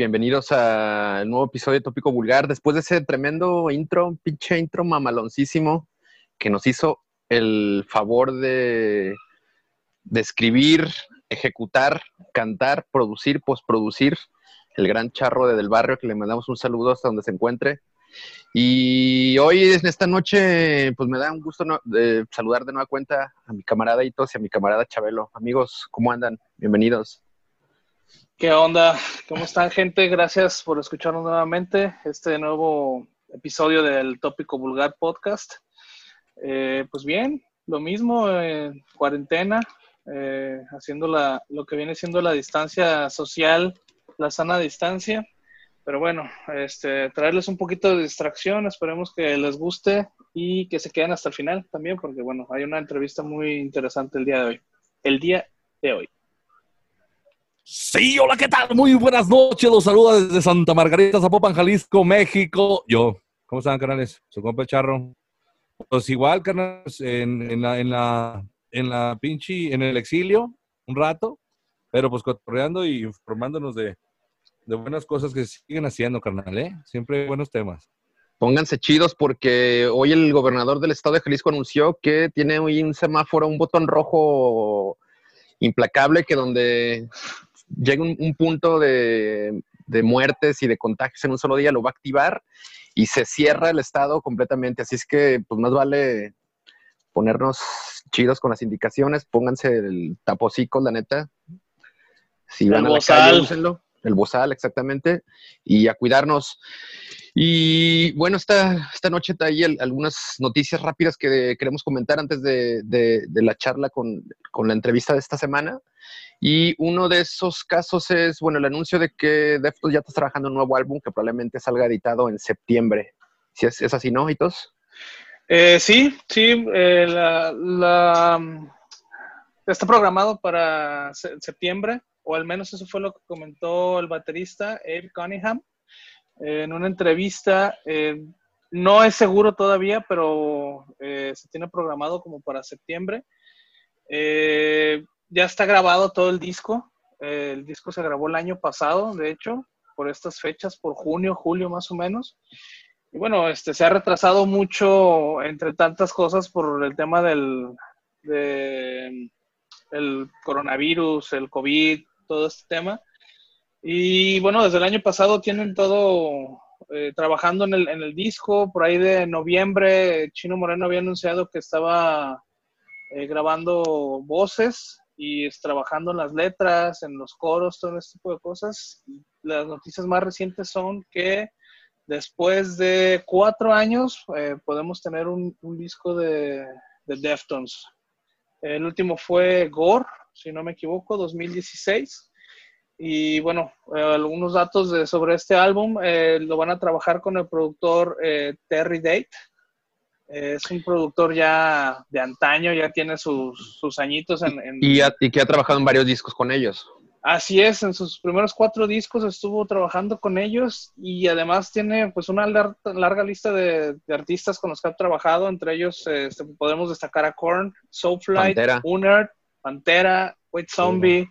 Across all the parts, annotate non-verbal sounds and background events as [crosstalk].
Bienvenidos al nuevo episodio de Tópico Vulgar. Después de ese tremendo intro, pinche intro mamaloncísimo, que nos hizo el favor de, escribir, ejecutar, cantar, producir, postproducir, el gran charro de Del Barrio, que le mandamos un saludo hasta donde se encuentre. Y hoy, en esta noche, pues me da un gusto de saludar de nueva cuenta a mi camarada Itos y a mi camarada Chabelo. Amigos, ¿cómo andan? Bienvenidos. ¿Qué onda? ¿Cómo están, gente? Gracias por escucharnos nuevamente. Este nuevo episodio del Tópico Vulgar Podcast. Eh, pues bien, lo mismo, en cuarentena, eh, haciendo la, lo que viene siendo la distancia social, la sana distancia. Pero bueno, este, traerles un poquito de distracción, esperemos que les guste y que se queden hasta el final también, porque bueno, hay una entrevista muy interesante el día de hoy. El día de hoy. Sí, hola, ¿qué tal? Muy buenas noches. Los saluda desde Santa Margarita, Zapopan, Jalisco, México. Yo, ¿cómo están, canales? Su compa Charro. Pues igual, canales, en, la, en la, en la pinche, en el exilio, un rato, pero pues cotorreando y informándonos de, de buenas cosas que siguen haciendo, carnal, ¿eh? Siempre buenos temas. Pónganse chidos porque hoy el gobernador del estado de Jalisco anunció que tiene hoy un semáforo, un botón rojo implacable que donde llega un, punto de, muertes y de contagios en un solo día, lo va a activar y se cierra el estado completamente. Así es que, pues más vale ponernos chidos con las indicaciones, pónganse el tapocico, la neta. Si van a la calle, úsenlo. El bozal, exactamente. Y a cuidarnos. Y bueno, esta, esta noche hay algunas noticias rápidas que queremos comentar antes de, la charla con, con, la entrevista de esta semana. Y uno de esos casos es, bueno, el anuncio de que Deftones ya está trabajando un nuevo álbum que probablemente salga editado en septiembre. ¿Sí es, así, no, Hitos? Eh, sí, sí. Eh, la, está programado para septiembre, o al menos eso fue lo que comentó el baterista Abe Cunningham en una entrevista. Eh, no es seguro todavía, pero se tiene programado como para septiembre. Eh, ya está grabado todo el disco. el disco se grabó el año pasado, de hecho, por estas fechas, por junio, julio más o menos. Y bueno, este, se ha retrasado mucho entre tantas cosas por el tema del el coronavirus, el COVID, todo este tema. Y bueno, desde el año pasado tienen todo eh, trabajando en el, en el disco. Por ahí de noviembre, Chino Moreno había anunciado que estaba eh, grabando voces y es trabajando en las letras, en los coros, todo ese tipo de cosas. Las noticias más recientes son que después de cuatro años eh, podemos tener un, disco de, de, Deftones. El último fue Gore, si no me equivoco, 2016. Y bueno, eh, algunos datos de, sobre este álbum eh, lo van a trabajar con el productor Terry Date es un productor ya de antaño, ya tiene sus, sus añitos en... Y, que ha trabajado en varios discos con ellos. Así es, en sus primeros cuatro discos estuvo trabajando con ellos y además tiene pues una larga lista de, artistas con los que ha trabajado, entre ellos este, podemos destacar a Korn, Soulfly, Unert, Pantera, White Zombie,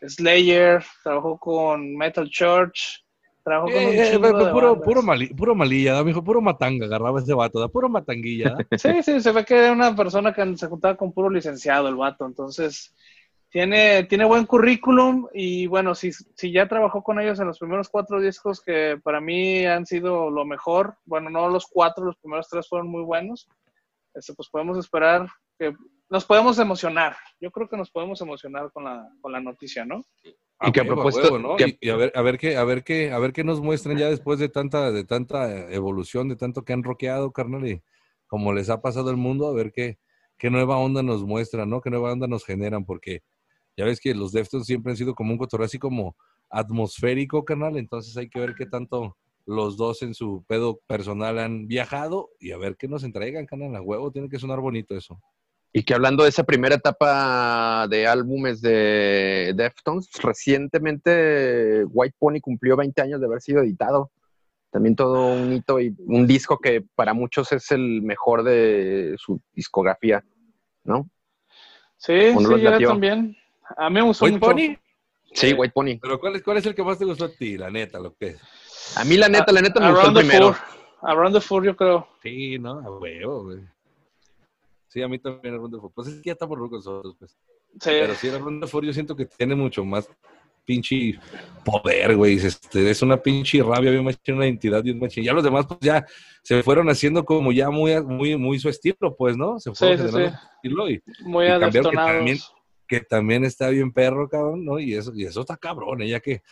Slayer, trabajó con Metal Church, eh, eh, puro, puro, puro malilla, me dijo, puro matanga, agarraba ese vato, da puro matanguilla. [laughs] sí, sí, se ve que era una persona que se juntaba con puro licenciado el vato, entonces tiene, tiene buen currículum y bueno, si, si ya trabajó con ellos en los primeros cuatro discos que para mí han sido lo mejor, bueno, no los cuatro, los primeros tres fueron muy buenos, este, pues podemos esperar que nos podemos emocionar. Yo creo que nos podemos emocionar con la, con la noticia, ¿no? Y que a propósito, ¿no? Y, a ver, a ver qué, a ver qué, a ver qué nos muestran ya después de tanta, de tanta evolución, de tanto que han roqueado, carnal, y como les ha pasado el mundo, a ver qué, qué nueva onda nos muestran, ¿no? Qué nueva onda nos generan, porque ya ves que los Deftones siempre han sido como un cotorreo así como atmosférico, carnal, entonces hay que ver qué tanto los dos en su pedo personal han viajado y a ver qué nos entregan, carnal, a huevo, tiene que sonar bonito eso. Y que hablando de esa primera etapa de álbumes de Deftones, recientemente White Pony cumplió 20 años de haber sido editado. También todo un hito y un disco que para muchos es el mejor de su discografía, ¿no? Sí, sí, yo también. A mí me gustó White Pony. Sí, White Pony. Pero ¿cuál es, ¿cuál es el que más te gustó a ti, la neta, lo que es? A mí, la neta, la neta me gustó el primero. Around the Four, yo creo. Sí, ¿no? A huevo, güey. Sí, a mí también the Four. Pues es que ya estamos rucos nosotros, pues. Sí. Pero sí, the Four yo siento que tiene mucho más pinche poder, güey. Este, es una pinche rabia bien machín, una identidad bien machín. Ya los demás, pues ya se fueron haciendo como ya muy, muy, muy su estilo, pues, ¿no? Se fueron sí, sí, estilo y, muy y que también, que también está bien perro, cabrón, ¿no? Y eso, y eso está cabrón, ¿eh? ya que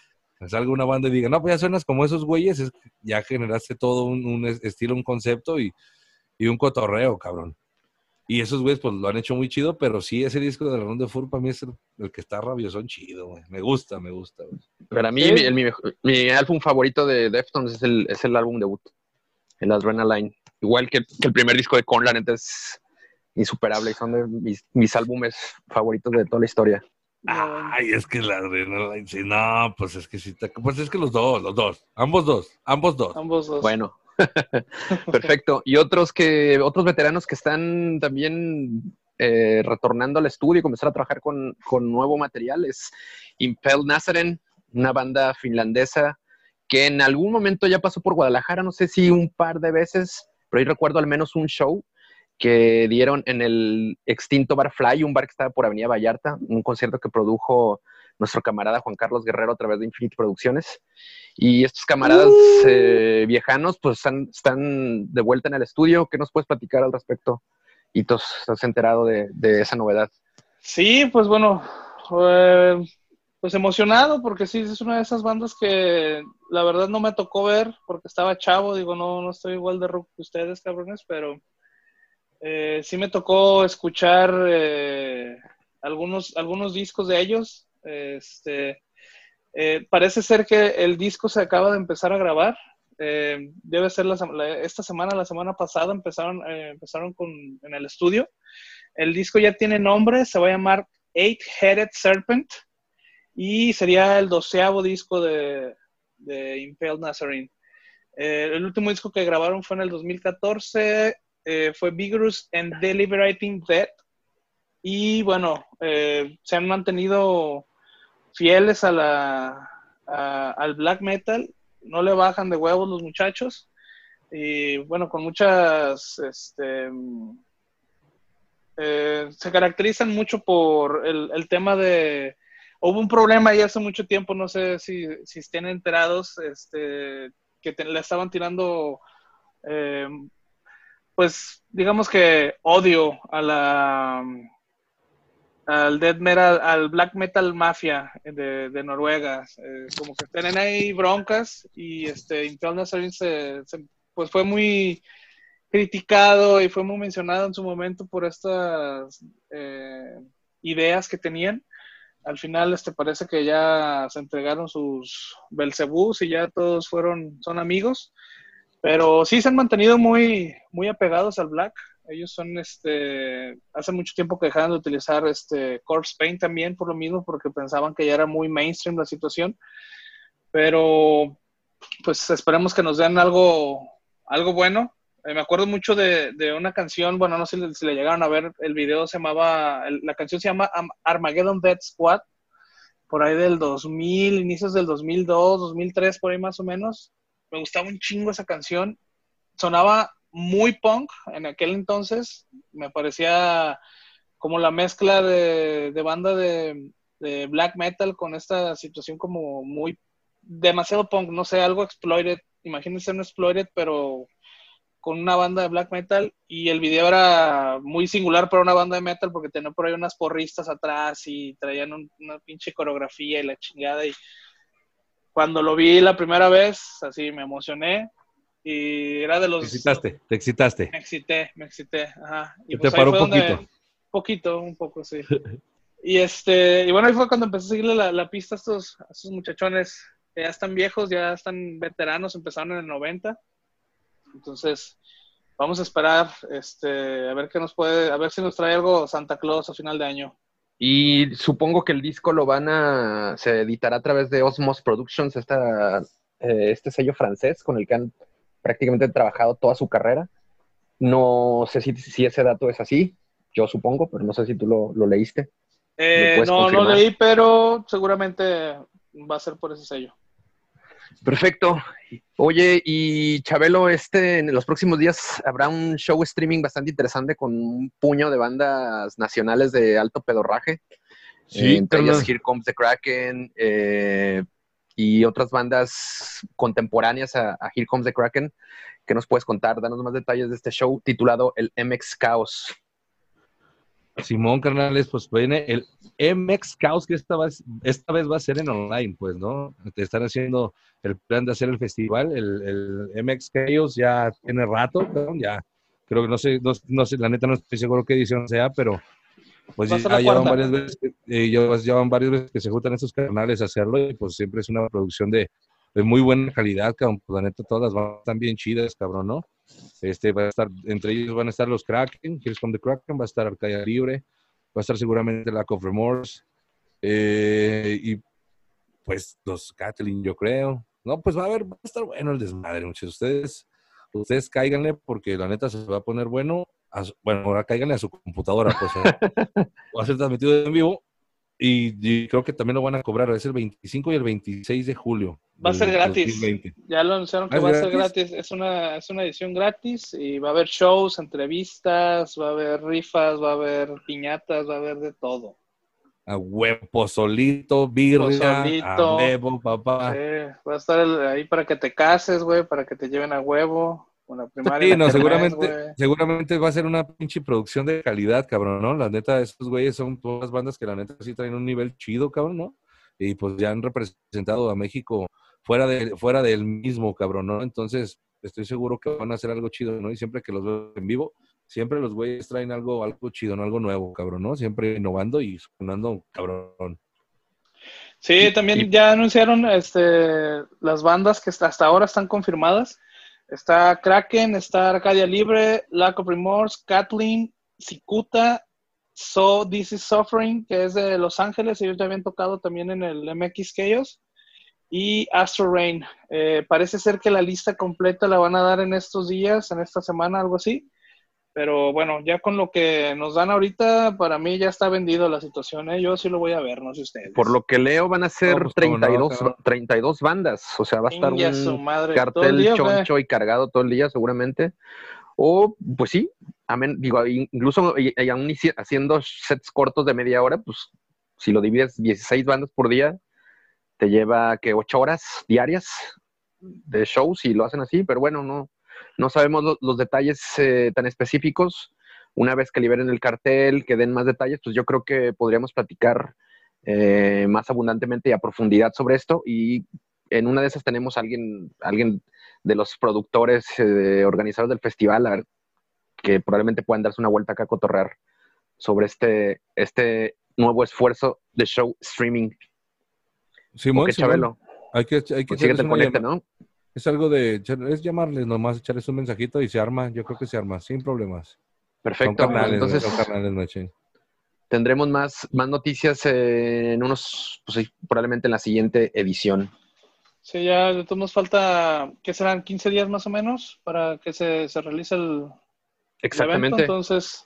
salga una banda y diga, no, pues ya suenas como esos güeyes, es, ya generaste todo un, un estilo, un concepto y, y un cotorreo, cabrón. Y esos güeyes, pues lo han hecho muy chido, pero sí, ese disco de Ronda de Fur para mí es el, que está rabiosón chido, güey. Me gusta, me gusta, güey. Para mí, mi, mi, álbum favorito de Deftones es el, es el álbum debut, el Adrenaline. Igual que, el primer disco de Conlan, entonces insuperable y son de mis, mis álbumes favoritos de toda la historia. Ay, es que la Adrenaline, sí, no, pues es que sí, pues es que los dos, los dos, ambos dos, ambos dos. Ambos dos. Bueno, [laughs] Perfecto. Y otros que, otros veteranos que están también eh, retornando al estudio y comenzar a trabajar con, nuevo material es Impel Nazaren, una banda finlandesa que en algún momento ya pasó por Guadalajara, no sé si un par de veces, pero ahí recuerdo al menos un show que dieron en el extinto Bar Fly, un bar que estaba por Avenida Vallarta, un concierto que produjo nuestro camarada Juan Carlos Guerrero a través de Infinity Producciones. Y estos camaradas uh. eh, viejanos, pues están, de vuelta en el estudio. ¿Qué nos puedes platicar al respecto? Y tú has enterado de, esa novedad. Sí, pues bueno, pues emocionado porque sí, es una de esas bandas que la verdad no me tocó ver porque estaba chavo. Digo, no, no estoy igual de rock que ustedes, cabrones, pero eh, sí me tocó escuchar eh, algunos, algunos discos de ellos este, eh, parece ser que el disco se acaba de empezar a grabar. Eh, debe ser esta semana, la semana pasada empezaron, eh, empezaron con, en el estudio. El disco ya tiene nombre, se va a llamar Eight Headed Serpent y sería el doceavo disco de, de Impaled Nazarene. el último disco que grabaron fue en el 2014, fue Vigorous and Deliberating Death. Y bueno, se han mantenido fieles a la, al black metal, no le bajan de huevos los muchachos. Y bueno, con muchas, este, eh, se caracterizan mucho por el, tema de, hubo un problema ahí hace mucho tiempo, no sé si, si estén enterados, este, que le estaban tirando, eh, pues digamos que odio a la al death metal, al black metal mafia de, de Noruega. Eh, como que tienen ahí broncas y este Impel se, pues fue muy criticado y fue muy mencionado en su momento por estas eh, ideas que tenían. Al final este parece que ya se entregaron sus Belzebús y ya todos fueron son amigos, pero sí se han mantenido muy muy apegados al black. Ellos son, este, hace mucho tiempo que dejaron de utilizar este Corpse Paint también por lo mismo, porque pensaban que ya era muy mainstream la situación. Pero, pues esperemos que nos den algo, algo bueno. Eh, me acuerdo mucho de, una canción, bueno, no sé si le, llegaron a ver, el video se llamaba, la canción se llama Armageddon Dead Squad, por ahí del 2000, inicios del 2002, 2003, por ahí más o menos. Me gustaba un chingo esa canción. Sonaba muy punk en aquel entonces. Me parecía como la mezcla de, banda de, black metal con esta situación como muy demasiado punk, no sé, algo exploited. Imagínense un exploited, pero con una banda de black metal y el video era muy singular para una banda de metal porque tenía por ahí unas porristas atrás y traían una pinche coreografía y la chingada y cuando lo vi la primera vez, así me emocioné y era de los... Te excitaste, te excitaste. Me excité, me excité, ajá. Y pues te paró un poquito. Un poquito, un poco, sí. [laughs] y este, y bueno, ahí fue cuando empecé a seguirle la, pista a estos, a estos muchachones que ya están viejos, ya están veteranos, empezaron en el 90. Entonces, vamos a esperar, este, a ver qué nos puede, a ver si nos trae algo Santa Claus a final de año. Y supongo que el disco lo van a, se editará a través de Osmos Productions, esta, eh, este sello francés con el que han prácticamente trabajado toda su carrera. No sé si, si ese dato es así, yo supongo, pero no sé si tú lo, leíste. Eh, no, no leí, pero seguramente va a ser por ese sello. Perfecto. Oye, y Chabelo, este en los próximos días habrá un show streaming bastante interesante con un puño de bandas nacionales de alto pedorraje. Sí, eh, entre ellas Here Comes the Kraken eh, y otras bandas contemporáneas a, a, Here Comes the Kraken. ¿Qué nos puedes contar? Danos más detalles de este show titulado El MX Chaos. Simón Carnales, pues viene el MX Chaos, que esta vez, esta vez va a ser en online, pues, ¿no? Te están haciendo el plan de hacer el festival. El, MX Chaos ya tiene rato, ya creo que no sé, no, sé, la neta no estoy seguro qué edición sea, pero pues ya llevan varias, veces eh, llevan varias veces que se juntan estos canales a hacerlo y pues siempre es una producción de, de muy buena calidad, cabrón. Pues la neta todas van están bien chidas, cabrón, ¿no? Este va a estar, entre ellos van a estar los Kraken, Here's Come the Kraken, va a estar Arcadia Libre, va a estar seguramente Lack of Remorse, eh, y pues los Kathleen, yo creo. No, pues va a haber, va a estar bueno el desmadre, muchos. Ustedes, ustedes cáiganle porque la neta se va a poner bueno. Bueno, ahora cáiganle a su computadora, pues. [laughs] va a ser transmitido en vivo y, creo que también lo van a cobrar, es el 25 y el 26 de julio. Va a ser gratis. Ya lo anunciaron que va a ser gratis. Es una, es una edición gratis y va a haber shows, entrevistas, va a haber rifas, va a haber piñatas, va a haber de todo. A huevo, solito, birria, a huevo, papá. va a estar ahí para que te cases, güey, para que te lleven a huevo. Una primaria. Sí, no, seguramente, seguramente va a ser una pinche producción de calidad, cabrón, ¿no? La neta, esos güeyes son todas bandas que la neta sí traen un nivel chido, cabrón, ¿no? Y pues ya han representado a México fuera, de, fuera del mismo, cabrón, ¿no? Entonces, estoy seguro que van a hacer algo chido, ¿no? Y siempre que los veo en vivo, siempre los güeyes traen algo, algo chido, ¿no? Algo nuevo, cabrón, ¿no? Siempre innovando y sonando cabrón. Sí, también ya anunciaron este, las bandas que hasta ahora están confirmadas. Está Kraken, está Arcadia Libre, Lack of Remorse, Kathleen, Cicuta, So This Is Suffering, que es de Los Ángeles, ellos ya habían tocado también en el MX Chaos, y Astro Rain. Eh, parece ser que la lista completa la van a dar en estos días, en esta semana, algo así. Pero bueno, ya con lo que nos dan ahorita, para mí ya está vendido la situación. ¿eh? Yo sí lo voy a ver, no sé ustedes. Por lo que leo, van a ser 32, 32 bandas. O sea, va a estar un cartel choncho y cargado todo el día, seguramente. O, pues sí, digo, incluso aún haciendo sets cortos de media hora, pues si lo divides 16 bandas por día, te lleva que 8 horas diarias de shows y lo hacen así, pero bueno, no, no sabemos los detalles eh, tan específicos. Una vez que liberen el cartel, que den más detalles, pues yo creo que podríamos platicar eh, más abundantemente y a profundidad sobre esto. Y en una de esas tenemos a alguien, alguien de los productores, eh, organizadores del festival, que probablemente puedan darse una vuelta acá a cotorrear sobre este, este nuevo esfuerzo de show streaming. Sí, muy Chabelo. Hay que, hay que pues ¿no? Es algo de, es llamarles nomás, echarles un mensajito y se arma, yo creo que se arma, sin problemas. Perfecto. Entonces, tendremos más, más noticias en unos, pues probablemente en la siguiente edición. Sí, ya nos falta, ¿qué serán? 15 días más o menos para que se, se realice el, Exactamente. Entonces,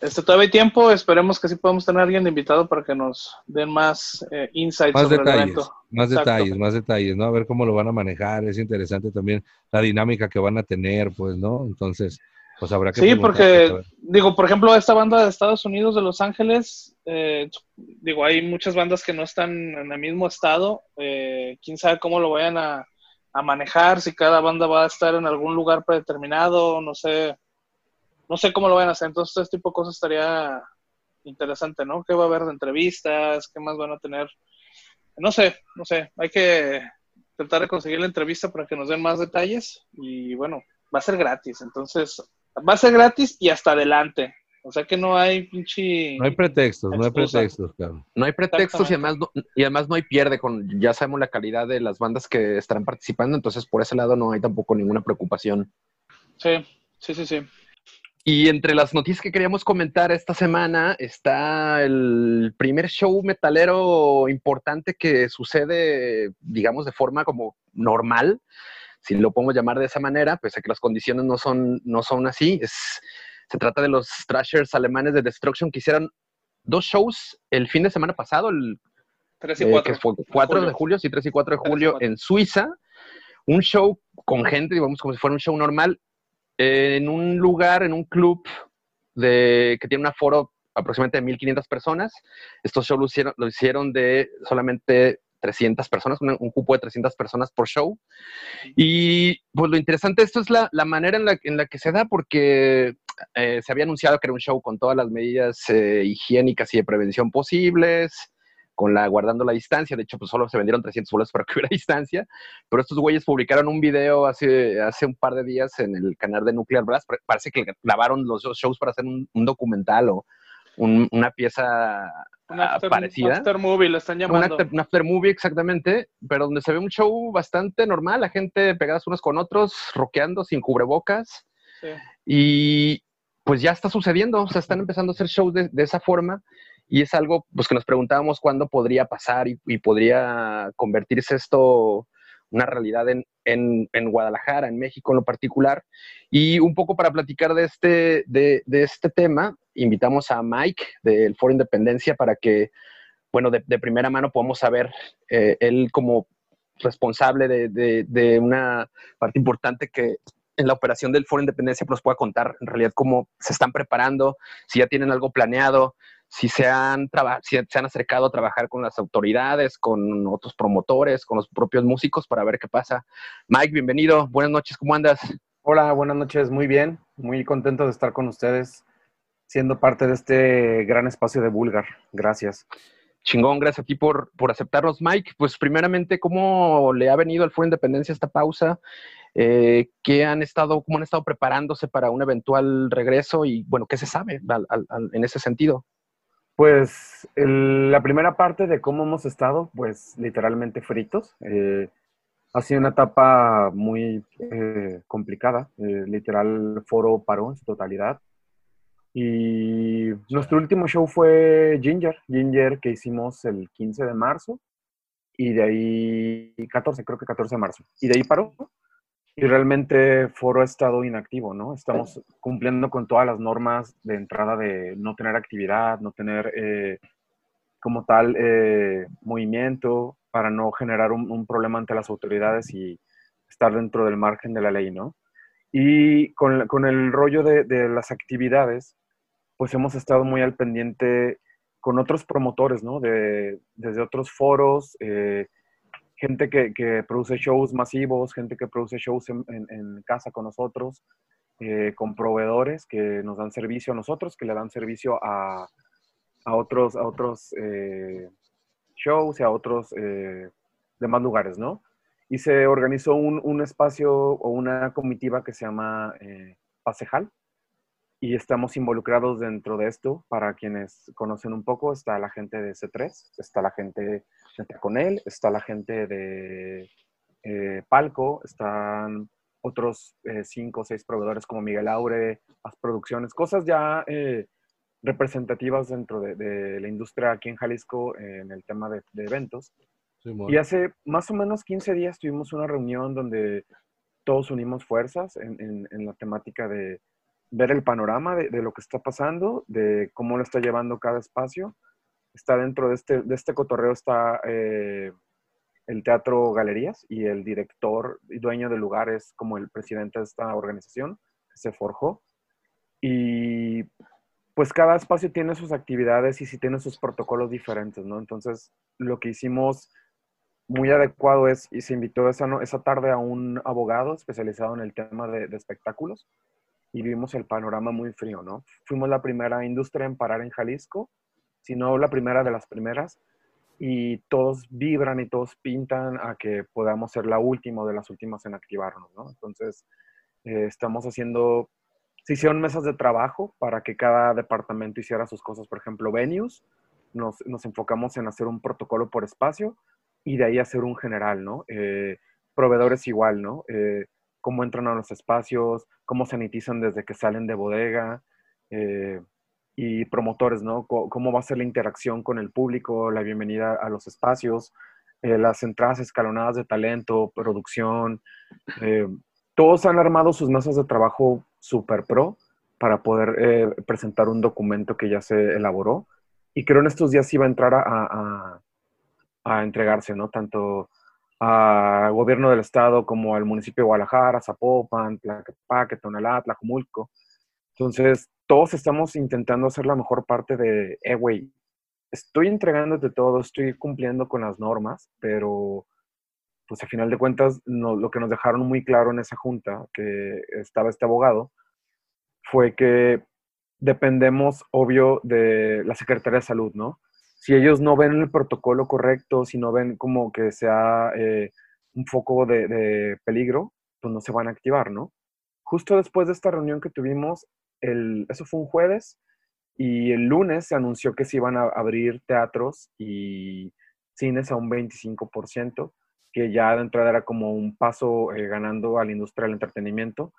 este, todavía hay tiempo, esperemos que sí podamos tener a alguien invitado para que nos den más eh, insights más sobre detalles, el evento. Más detalles, más detalles, ¿no? A ver cómo lo van a manejar, es interesante también la dinámica que van a tener, pues, ¿no? Entonces, pues habrá que... Sí, porque, digo, por ejemplo, esta banda de Estados Unidos, de Los Ángeles, eh, digo, hay muchas bandas que no están en el mismo estado, eh, quién sabe cómo lo vayan a, a manejar, si cada banda va a estar en algún lugar predeterminado, no sé no sé cómo lo van a hacer. Entonces, este tipo de cosas estaría interesante, ¿no? ¿Qué va a haber de entrevistas? ¿Qué más van a tener? No sé, no sé. Hay que tratar de conseguir la entrevista para que nos den más detalles. Y bueno, va a ser gratis. Entonces, va a ser gratis y hasta adelante. O sea que no hay pinche. No hay pretextos, no hay pretextos, claro. No hay pretextos y además, no, y además no hay pierde con. Ya sabemos la calidad de las bandas que estarán participando, entonces por ese lado no hay tampoco ninguna preocupación. Sí, sí, sí, sí. Y entre las noticias que queríamos comentar esta semana está el primer show metalero importante que sucede, digamos, de forma como normal, si lo podemos llamar de esa manera, pese a que las condiciones no son, no son así. Es, se trata de los Thrashers alemanes de Destruction que hicieron dos shows el fin de semana pasado, el 3 y 4. Eh, que fue 4 de julio, sí, 3 y 4 de julio en Suiza. Un show con gente, digamos, como si fuera un show normal, en un lugar, en un club de, que tiene un aforo aproximadamente de 1.500 personas. Estos shows lo hicieron, lo hicieron de solamente 300 personas, un, cupo de 300 personas por show. Y pues lo interesante de esto es la, la manera en la, en la, que se da, porque eh, se había anunciado que era un show con todas las medidas eh, higiénicas y de prevención posibles, con la guardando la distancia. De hecho, pues solo se vendieron 300 boletos para que hubiera [laughs] distancia. Pero estos güeyes publicaron un video hace, hace un par de días en el canal de Nuclear Blast. Parece que grabaron los shows para hacer un, documental o una pieza parecida. Un after movie, lo están llamando. Un after, movie, exactamente, pero donde se ve un show bastante normal, la gente pegadas unos con otros, rockeando sin cubrebocas. Y pues ya está sucediendo, o sea, están empezando a hacer shows de, de esa forma y es algo pues, que nos preguntábamos cuándo podría pasar y, podría convertirse esto una realidad en, Guadalajara, en México en lo particular. Y un poco para platicar de este, de, este tema, invitamos a Mike del Foro Independencia para que, bueno, de, primera mano podamos saber eh, él como responsable de, de, una parte importante que en la operación del Foro Independencia pues, nos pueda contar en realidad cómo se están preparando, si ya tienen algo planeado, si se han, si se han acercado a trabajar con las autoridades, con otros promotores, con los propios músicos para ver qué pasa. Mike, bienvenido. Buenas noches, ¿cómo andas? Hola, buenas noches. Muy bien. Muy contento de estar con ustedes, siendo parte de este gran espacio de Bulgar. Gracias. Chingón, gracias a ti por, por aceptarnos, Mike. Pues primeramente, ¿cómo le ha venido al Foro Independencia esta pausa? Eh, ¿qué han estado, ¿Cómo han estado preparándose para un eventual regreso? Y bueno, ¿qué se sabe en ese sentido? Pues la primera parte de cómo hemos estado, pues literalmente fritos. Eh, ha sido una etapa muy eh, complicada. Eh, literal, foro paró en su totalidad. Y nuestro último show fue Ginger, Ginger que hicimos el 15 de marzo y de ahí 14, creo que 14 de marzo. Y de ahí paró. Y realmente Foro ha estado inactivo, ¿no? Estamos cumpliendo con todas las normas de entrada de no tener actividad, no tener eh, como tal eh, movimiento para no generar un, problema ante las autoridades y estar dentro del margen de la ley, ¿no? Y con, con el rollo de, de, las actividades, pues hemos estado muy al pendiente con otros promotores, ¿no? De, desde otros foros, eh, gente que, que, produce shows masivos, gente que produce shows en, en, casa con nosotros, eh, con proveedores que nos dan servicio a nosotros, que le dan servicio a, a otros, a otros eh, shows y a otros eh, demás lugares, ¿no? Y se organizó un, un, espacio o una comitiva que se llama Pasejal, y estamos involucrados dentro de esto. Para quienes conocen un poco, está la gente de C3, está la gente de Taconel, está la gente de eh, Palco, están otros eh, cinco o seis proveedores como Miguel Aure, las producciones, cosas ya eh, representativas dentro de, la industria aquí en Jalisco en el tema de, eventos. y hace más o menos 15 días tuvimos una reunión donde todos unimos fuerzas en la temática de ver el panorama de, lo que está pasando, de cómo lo está llevando cada espacio. Está dentro de este, de este cotorreo está eh, el Teatro Galerías y el director y dueño del lugar es como el presidente de esta organización se forjó. Y pues cada espacio tiene sus actividades y sí tiene sus protocolos diferentes, ¿no? Entonces, lo que hicimos muy adecuado es, y se invitó esa, esa tarde a un abogado especializado en el tema de espectáculos, y vimos el panorama muy frío, ¿no? Fuimos la primera industria en parar en Jalisco, si no la primera de las primeras, y todos vibran y todos pintan a que podamos ser la última de las últimas en activarnos, ¿no? Entonces, eh, estamos haciendo, se hicieron mesas de trabajo para que cada departamento hiciera sus cosas, por ejemplo, venues, nos, nos enfocamos en hacer un protocolo por espacio y de ahí hacer un general, ¿no? Eh, proveedores igual, ¿no? Eh, cómo entran a los espacios, cómo sanitizan desde que salen de bodega, y promotores, ¿no? cómo va a ser la interacción con el público, la bienvenida a los espacios, eh, las entradas escalonadas de talento, producción. Eh, todos han armado sus mesas de trabajo super pro para poder presentar un documento que ya se elaboró y creo en estos días iba a entrar a, a, entregarse, ¿no? Tanto al gobierno del estado como al municipio de Guadalajara, Zapopan, Tlaquepaque, Tonalá, Tlacomulco. Entonces, todos estamos intentando hacer la mejor parte de, eh, güey, estoy entregándote todo, estoy cumpliendo con las normas, pero pues a final de cuentas lo que nos dejaron muy claro en esa junta, que estaba este abogado, fue que dependemos, obvio, de la Secretaría de Salud, ¿no? Si ellos no ven el protocolo correcto, si no ven como que sea eh, un foco de, peligro, pues no se van a activar, ¿no? Justo después de esta reunión que tuvimos, el, eso fue un jueves, y el lunes se anunció que se iban a abrir teatros y cines a un 25%, que ya de entrada era como un paso eh, ganando a la industria del entretenimiento,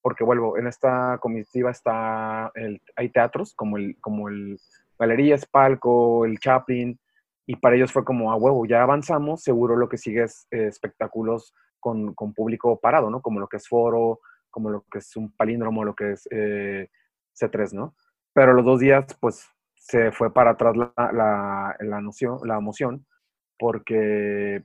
porque vuelvo, en esta comitiva está el, hay teatros como el, como el Galerías, Palco, el Chaplin, y para ellos fue como, a huevo, ya avanzamos, seguro lo que sigue es eh, espectáculos con, con, público parado, ¿no? Como lo que es Foro, como lo que es un palíndromo, lo que es eh, C3, ¿no? pero los dos días, pues, se fue para atrás la, la, la, noción, la emoción, porque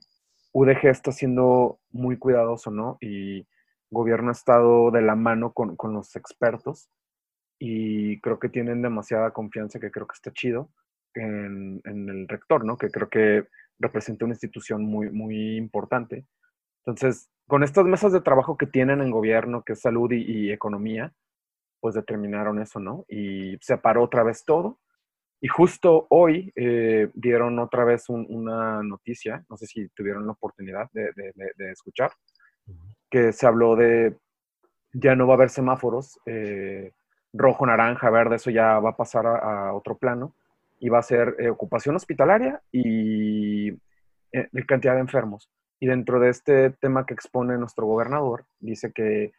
UDG está siendo muy cuidadoso, ¿no? Y gobierno ha estado de la mano con, con los expertos y creo que tienen demasiada confianza, que creo que está chido en, en, el rector, ¿no? Que creo que representa una institución muy, muy importante. Entonces, con estas mesas de trabajo que tienen en gobierno, que es salud y, economía, pues determinaron eso, ¿no? Y se paró otra vez todo. Y justo hoy eh, dieron otra vez una noticia, no sé si tuvieron la oportunidad de, escuchar, que se habló de ya no va a haber semáforos, eh, rojo, naranja, verde, eso ya va a pasar a, otro plano y va a ser eh, ocupación hospitalaria y cantidad de enfermos. Y dentro de este tema que expone nuestro gobernador, dice que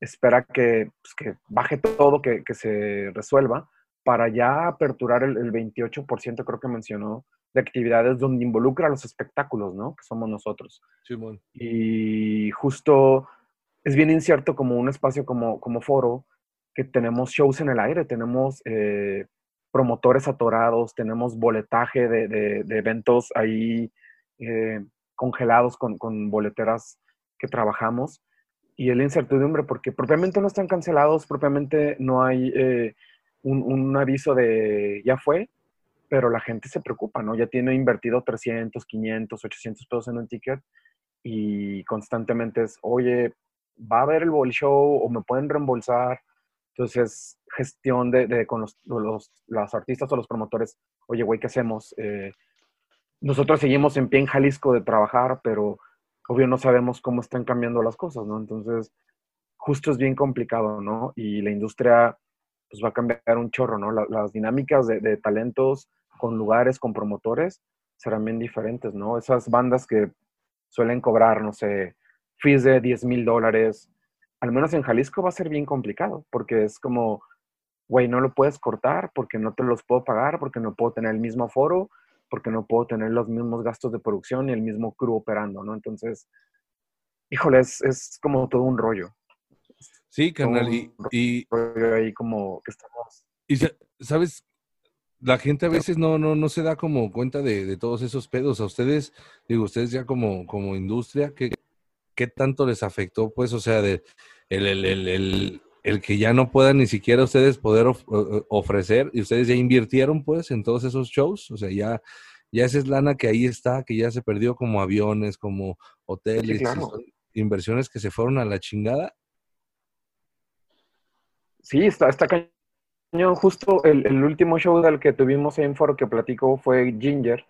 espera que, pues, que baje todo, que, que, se resuelva, para ya aperturar el, el 28%, creo que mencionó, de actividades donde involucra a los espectáculos, ¿no? Que somos nosotros. Sí, bueno. Y justo es bien incierto como un espacio como, como foro, que tenemos shows en el aire, tenemos eh, promotores atorados, tenemos boletaje de, de, de eventos ahí eh, congelados con, con boleteras que trabajamos y el incertidumbre, porque propiamente no están cancelados, propiamente no hay eh, un, aviso de ya fue, pero la gente se preocupa, ¿no? Ya tiene invertido 300, 500, 800 pesos en un ticket y constantemente es, oye, va a haber el bol show o me pueden reembolsar. Entonces, gestión de, con los, los, artistas o los promotores, oye, güey, ¿qué hacemos? Eh, nosotros seguimos en pie en Jalisco de trabajar, pero obvio no sabemos cómo están cambiando las cosas, ¿no? Entonces, justo es bien complicado, ¿no? Y la industria pues va a cambiar un chorro, ¿no? las dinámicas de, talentos con lugares, con promotores, serán bien diferentes, ¿no? Esas bandas que suelen cobrar, no sé, fees de 10 mil dólares, al menos en Jalisco va a ser bien complicado, porque es como, güey, no lo puedes cortar porque no te los puedo pagar, porque no puedo tener el mismo foro, porque no puedo tener los mismos gastos de producción y el mismo crew operando, ¿no? Entonces, híjole, es, como todo un rollo. Sí, carnal, y, y, ahí como que estamos. Y sabes, la gente a veces no, no, no se da como cuenta de, todos esos pedos. A ustedes, digo, ustedes ya como, como industria, ¿qué, ¿qué tanto les afectó? Pues, o sea, de el, el, el, el que ya no puedan ni siquiera ustedes poder ofrecer y ustedes ya invirtieron pues en todos esos shows, o sea, ya, ya esa es lana que ahí está, que ya se perdió como aviones, como hoteles, inversiones que se fueron a la chingada. Sí, está, está cañón. Justo el, último show del que tuvimos en Foro que platicó fue Ginger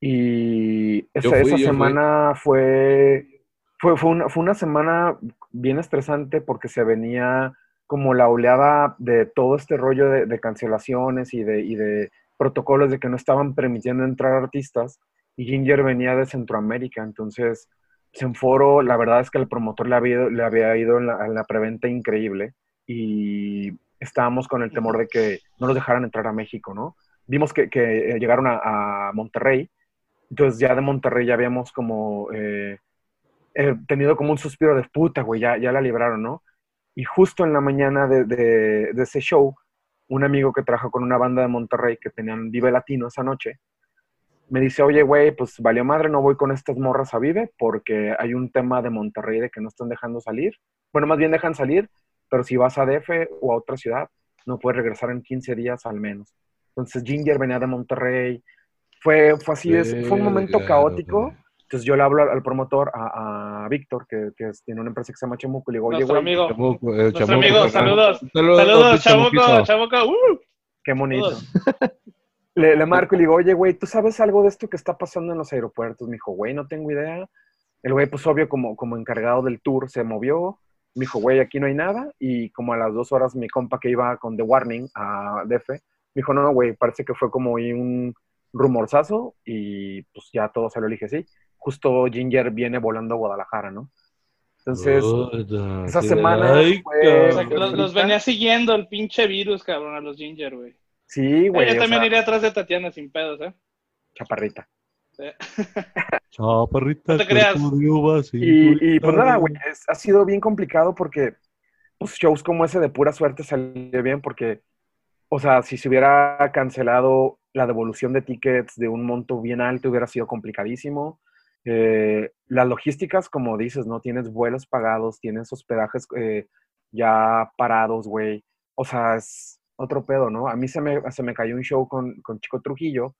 y esa, semana fue, fue, fue, una, fue una semana bien estresante porque se venía como la oleada de todo este rollo de, cancelaciones y de, protocolos de que no estaban permitiendo entrar artistas y Ginger venía de Centroamérica, entonces pues, en foro la verdad es que el promotor le había, le había ido en la, preventa increíble y estábamos con el temor de que no nos dejaran entrar a México, ¿no? Vimos que, que llegaron a, Monterrey, entonces ya de Monterrey ya habíamos como eh, eh, tenido como un suspiro de puta, güey, ya, ya la libraron, ¿no? Y justo en la mañana de, ese show, un amigo que trabaja con una banda de Monterrey que tenían Vive Latino esa noche, me dice, oye, güey, pues valió madre, no voy con estas morras a Vive porque hay un tema de Monterrey de que no están dejando salir. Bueno, más bien dejan salir, pero si vas a DF o a otra ciudad, no puedes regresar en 15 días al menos. Entonces Ginger venía de Monterrey. Fue, fue así, fue un momento caótico. Entonces yo le hablo al, promotor, a, Víctor, que, tiene una empresa que se llama Chamuco, y le digo, oye, güey. amigo. Eh, Nuestro amigo, saludos. Saludos, Chamuco, Chamuco. Uh. Qué bonito. le, le, marco y le digo, oye, güey, ¿tú sabes algo de esto que está pasando en los aeropuertos? Me dijo, güey, no tengo idea. El güey, pues obvio, como, como encargado del tour, se movió. Me dijo, güey, aquí no hay nada. Y como a las dos horas, mi compa que iba con The Warning a DF, me dijo, no, no, güey, parece que fue como un rumorzazo y pues ya todo se lo elige así. Justo Ginger viene volando a Guadalajara, ¿no? Entonces, esa semana los, venía siguiendo el pinche virus, cabrón, a los Ginger, güey. Sí, güey. yo también iría atrás de Tatiana sin pedos, ¿eh? Chaparrita. [laughs] Chaparrita. No te creas. Y, y, pues nada, güey, ha sido bien complicado porque pues, shows como ese de pura suerte salió bien porque, o sea, si se hubiera cancelado la devolución de tickets de un monto bien alto hubiera sido complicadísimo. Eh, las logísticas, como dices, ¿no? Tienes vuelos pagados, tienes hospedajes eh, ya parados, güey. O sea, es otro pedo, ¿no? A mí se me, se me cayó un show con, con Chico Trujillo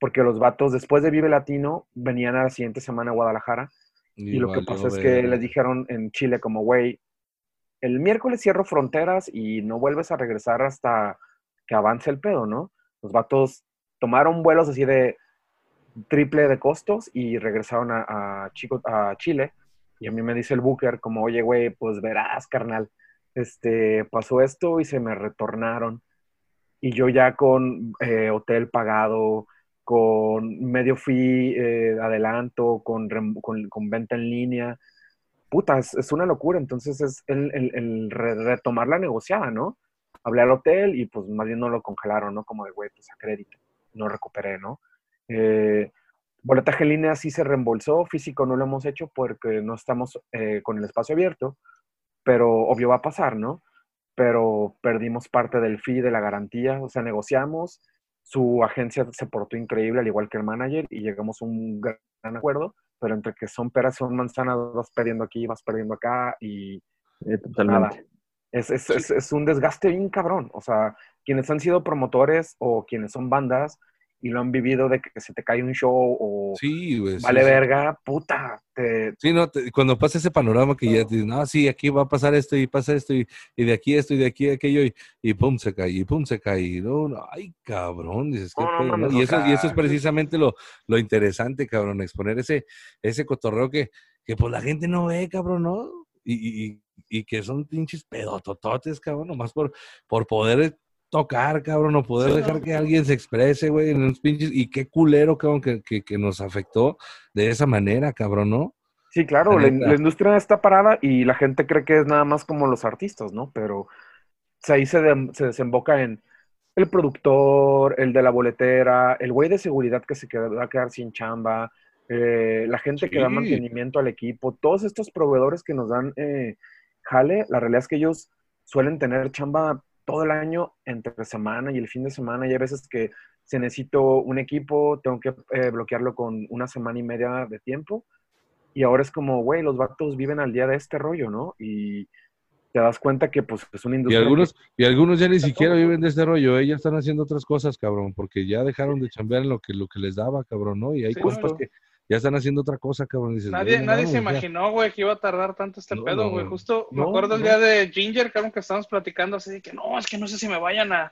porque los vatos después de Vive Latino venían a la siguiente semana a Guadalajara y, lo que pasó es que les dijeron en Chile como, güey, el miércoles cierro fronteras y no vuelves a regresar hasta que avance el pedo, ¿no? Los vatos tomaron vuelos así de triple de costos y regresaron a, Chico, a Chile. Y a mí me dice el Booker como, oye, güey, pues verás, carnal, este, pasó esto y se me retornaron. Y yo ya con eh, hotel pagado, con medio fee eh, adelanto, con, con, venta en línea. Puta, es, una locura. Entonces es el, retomar la negociada, ¿no? Hablé al hotel y pues más bien no lo congelaron, ¿no? Como de, güey, pues a crédito. No recuperé, ¿no? Eh, boletaje en línea sí se reembolsó, físico no lo hemos hecho porque no estamos eh, con el espacio abierto, pero obvio va a pasar, ¿no? Pero perdimos parte del fee de la garantía, o sea, negociamos, su agencia se portó increíble, al igual que el manager, y llegamos a un gran acuerdo, pero entre que son peras, son manzanas, vas perdiendo aquí, vas perdiendo acá, y eh, nada. Es, es, es, es, un desgaste bien cabrón. O sea, quienes han sido promotores o quienes son bandas, y lo han vivido de que se te cae un show o sí, vale verga, puta. Sí, no, cuando pasa ese panorama que ya dices, no, sí, aquí va a pasar esto y pasa esto y, de aquí esto y de aquí aquello y, y, pum, se cae y pum, se cae. No, no, ay, cabrón, dices, ¿qué y, eso, y eso es precisamente lo, lo interesante, cabrón, exponer ese, ese cotorreo que, que pues la gente no ve, cabrón, ¿no? Y, y, y que son pinches pedotototes, cabrón, nomás por, por poder tocar, cabrón, o poder dejar que alguien se exprese, güey, en los pinches. Y qué culero, cabrón, que, que, nos afectó de esa manera, cabrón, ¿no? Sí, claro, la, industria está parada y la gente cree que es nada más como los artistas, ¿no? Pero ahí se, se desemboca en el productor, el de la boletera, el güey de seguridad que se va a quedar sin chamba, eh, la gente que da mantenimiento al equipo, todos estos proveedores que nos dan eh, jale, la realidad es que ellos suelen tener chamba todo el año entre semana y el fin de semana. Y hay veces que si necesito un equipo, tengo que eh, bloquearlo con una semana y media de tiempo. Y ahora es como, güey, los vatos viven al día de este rollo, ¿no? Y te das cuenta que pues es una industria. Y algunos, y algunos ya ni siquiera viven de este rollo, ellos ¿eh? están haciendo otras cosas, cabrón, porque ya dejaron de chambear en lo que, lo que les daba, cabrón, ¿no? Y hay cosas que ya están haciendo otra cosa, cabrón. nadie nadie se imaginó, güey, que iba a tardar tanto este pedo, güey. Justo me acuerdo el día de Ginger, cabrón, que estábamos platicando así de que no, es que no sé si me vayan a,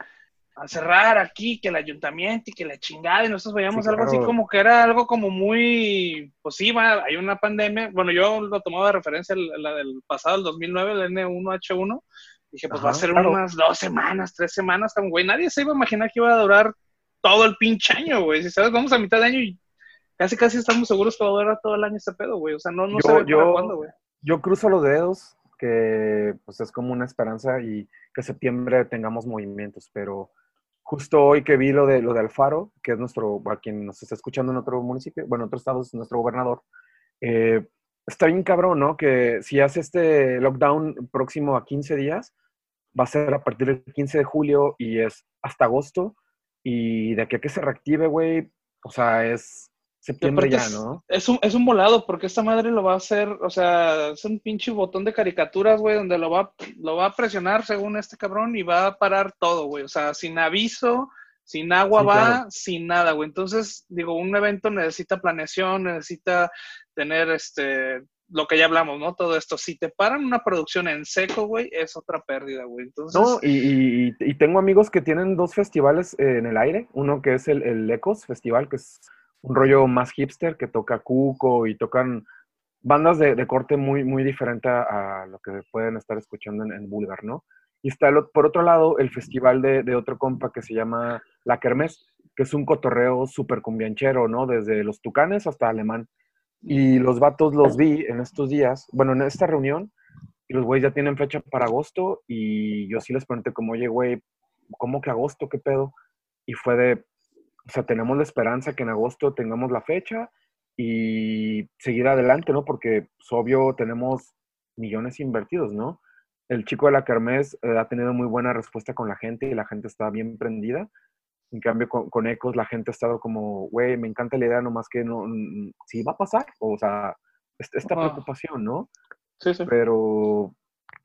cerrar aquí, que el ayuntamiento y que la chingada, y nosotros veíamos algo así como que era algo como muy, pues sí, va, hay una pandemia. Bueno, yo lo tomaba de referencia la del pasado, el 2009, el N1H1. Dije, pues va a ser unas dos semanas, tres semanas, güey. Nadie se iba a imaginar que iba a durar todo el pinche año, güey. Si sabes, vamos a mitad de año y casi casi estamos seguros que va a durar todo el año este pedo, güey. O sea, no, no yo, yo, cuándo, güey. Yo cruzo los dedos que pues es como una esperanza y que septiembre tengamos movimientos, pero justo hoy que vi lo de lo de Alfaro, que es nuestro, a quien nos está escuchando en otro municipio, bueno, en otro estado es nuestro gobernador, eh, está bien cabrón, ¿no? Que si hace este lockdown próximo a 15 días, va a ser a partir del 15 de julio y es hasta agosto. Y de aquí a que se reactive, güey, o sea, es septiembre ya, ¿no? Es un, es un volado, porque esta madre lo va a hacer, o sea, es un pinche botón de caricaturas, güey, donde lo va, lo va a presionar según este cabrón y va a parar todo, güey. O sea, sin aviso, sin agua va, sin nada, güey. Entonces, digo, un evento necesita planeación, necesita tener este lo que ya hablamos, ¿no? Todo esto. Si te paran una producción en seco, güey, es otra pérdida, güey. Entonces... No, y, y, tengo amigos que tienen dos festivales en el aire. Uno que es el, el Ecos Festival, que es un rollo más hipster, que toca Cuco y tocan bandas de, corte muy, muy diferente a, lo que pueden estar escuchando en, en ¿no? Y está por otro lado el festival de, de, otro compa que se llama La Kermés, que es un cotorreo súper cumbianchero, ¿no? Desde los tucanes hasta alemán. Y los vatos los vi en estos días, bueno, en esta reunión, y los güeyes ya tienen fecha para agosto, y yo sí les pregunté como, oye, güey, ¿cómo que agosto? ¿Qué pedo? Y fue de, o sea, tenemos la esperanza que en agosto tengamos la fecha y seguir adelante, ¿no? Porque, pues, obvio, tenemos millones invertidos, ¿no? El chico de la Kermés eh, ha tenido muy buena respuesta con la gente y la gente está bien prendida. En cambio, con, Ecos la gente ha estado como, güey, me encanta la idea, nomás que no, si va a pasar, o sea, esta preocupación, ¿no? Sí, sí. Pero,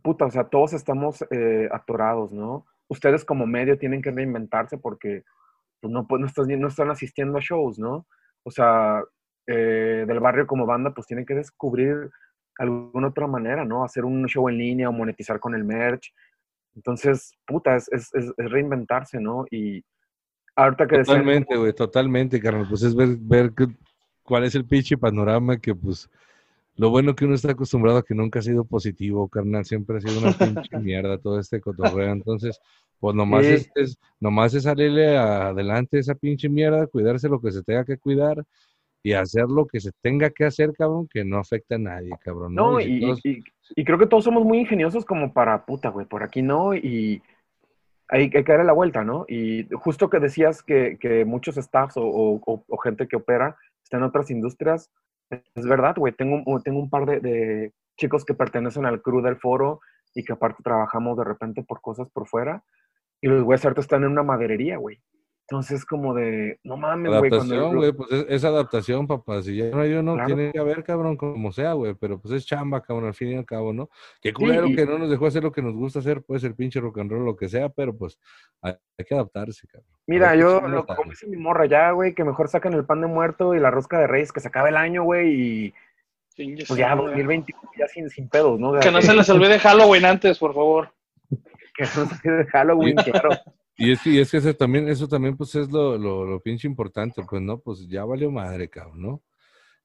puta, o sea, todos estamos eh, atorados, ¿no? Ustedes como medio tienen que reinventarse porque pues, no, pues, no, estás, no están asistiendo a shows, ¿no? O sea, eh, del barrio como banda, pues tienen que descubrir alguna otra manera, ¿no? Hacer un show en línea o monetizar con el merch. Entonces, puta, es, es, es reinventarse, ¿no? Y ahorita que Totalmente, güey, totalmente, carnal. Pues es ver, ver cuál es el pinche panorama que, pues, lo bueno que uno está acostumbrado a que nunca ha sido positivo, carnal. Siempre ha sido una pinche [laughs] mierda todo este cotorreo. Entonces, pues nomás, es, nomás es salirle adelante esa pinche mierda, cuidarse lo que se tenga que cuidar y hacer lo que se tenga que hacer, cabrón, que no afecte a nadie, cabrón. No, y, y, creo que todos somos muy ingeniosos como para puta, güey, por aquí no, y hay, que darle la vuelta, ¿no? Y justo que decías que, que muchos staffs o, o, gente que opera está en otras industrias, es verdad, güey, tengo, tengo un par de, de chicos que pertenecen al crew del foro y que aparte trabajamos de repente por cosas por fuera, y los güeyes ahorita están en una maderería, güey. Entonces, como de, no mames, güey. Adaptación, güey, pues es, adaptación, papá. Si ya no hay uno, tiene que haber, cabrón, como sea, güey. Pero pues es chamba, cabrón, al fin y al cabo, ¿no? Qué culero que no nos dejó hacer lo que nos gusta hacer, puede ser pinche rock and roll, lo que sea, pero pues hay, que adaptarse, cabrón. Mira, yo, lo, como dice mi morra ya, güey, que mejor sacan el pan de muerto y la rosca de reyes, que se acabe el año, güey, y pues ya 2021 ya sin, sin pedos, ¿no? que no se les olvide Halloween antes, por favor. Que Halloween, claro. Y es, y es que eso también, eso también pues es lo, lo, lo, pinche importante, pues no, pues ya valió madre, cabrón, ¿no?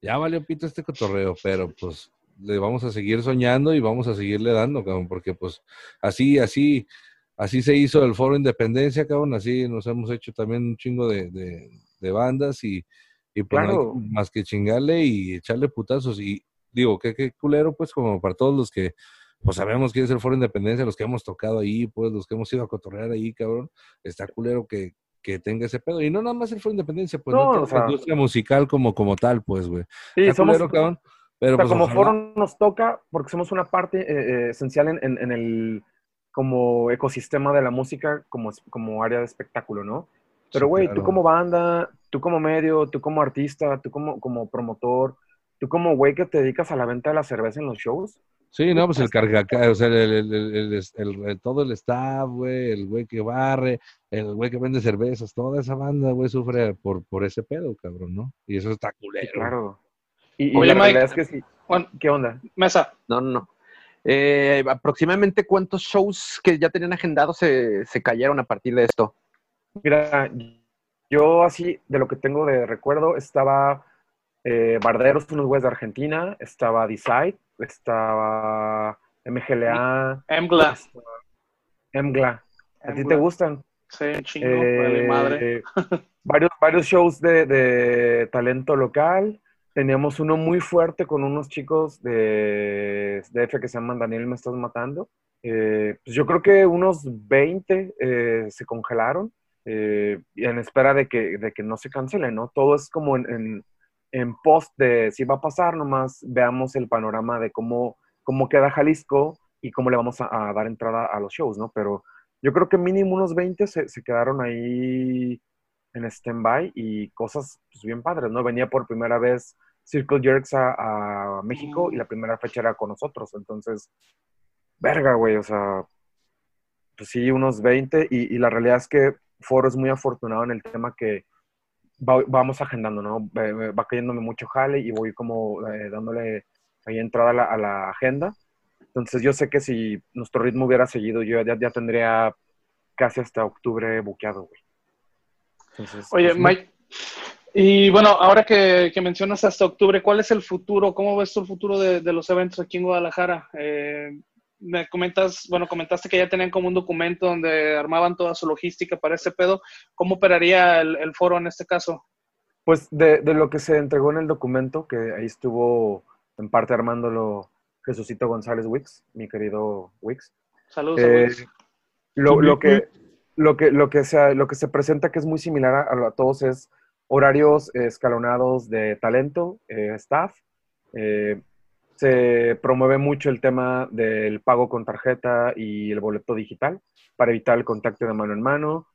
Ya valió pito este cotorreo, pero pues le vamos a seguir soñando y vamos a seguirle dando, cabrón, porque pues así, así, así se hizo el Foro Independencia, cabrón, así nos hemos hecho también un chingo de, de, bandas y, y pues más que chingarle y echarle putazos y digo, qué, qué culero, pues como para todos los que pues sabemos quién es el Foro Independencia, los que hemos tocado ahí, pues los que hemos ido a cotorrear ahí, cabrón, está culero que, que tenga ese pedo. Y no nada más el Foro Independencia, pues no, la industria musical como, como tal, pues, güey. Sí, somos, cabrón. Pero pues, como foro nos toca, porque somos una parte eh, eh, esencial en, en, el como ecosistema de la música, como, como área de espectáculo, ¿no? Pero, güey, tú como banda, tú como medio, tú como artista, tú como, como promotor, tú como güey que te dedicas a la venta de la cerveza en los shows, Sí, no, pues el carga, o sea, el, todo el staff, güey, el güey que barre, el güey que vende cervezas, toda esa banda, güey, sufre por, por ese pedo, cabrón, ¿no? Y eso está culero. claro. Y, Oye, la Mike, es que sí. ¿Qué onda? Mesa. No, no, no. Eh, aproximadamente cuántos shows que ya tenían agendados se, se cayeron a partir de esto. Mira, yo así, de lo que tengo de recuerdo, estaba eh, Barderos, unos güeyes de Argentina, estaba Decide, estaba MGLA. Emgla. Emgla. ¿A ti te gustan? Sí, chingo, eh, madre. [laughs] varios, varios shows de, talento local. Teníamos uno muy fuerte con unos chicos de DF que se llaman Daniel Me Estás Matando. Eh, pues yo creo que unos 20 eh, se congelaron en espera de que, de que no se cancelen, ¿no? Todo es como en en post de si va a pasar, nomás veamos el panorama de cómo, cómo queda Jalisco y cómo le vamos a, dar entrada a los shows, ¿no? Pero yo creo que mínimo unos 20 se, se quedaron ahí en stand-by y cosas pues, bien padres, ¿no? Venía por primera vez Circle Jerks a, México y la primera fecha era con nosotros, entonces, verga, güey, o sea, pues sí, unos 20 y, la realidad es que Foro es muy afortunado en el tema que vamos agendando, ¿no? Va cayéndome mucho jale y voy como eh, dándole ahí entrada a la, agenda. Entonces yo sé que si nuestro ritmo hubiera seguido, yo ya, ya tendría casi hasta octubre buqueado, güey. Oye, pues, Mike, y bueno, ahora que, mencionas hasta octubre, ¿cuál es el futuro? ¿Cómo ves tú el futuro de, los eventos aquí en Guadalajara? Eh, me comentas, bueno, comentaste que ya tenían como un documento donde armaban toda su logística para ese pedo. ¿Cómo operaría el, foro en este caso? Pues de, lo que se entregó en el documento, que ahí estuvo en parte armándolo Jesucito González Wix, mi querido Wix. Saludos. Eh, lo, lo, que, lo que, lo, que se, lo que se presenta que es muy similar a, todos es horarios escalonados de talento, eh, staff. Eh, se promueve mucho el tema del pago con tarjeta y el boleto digital para evitar el contacto de mano en mano.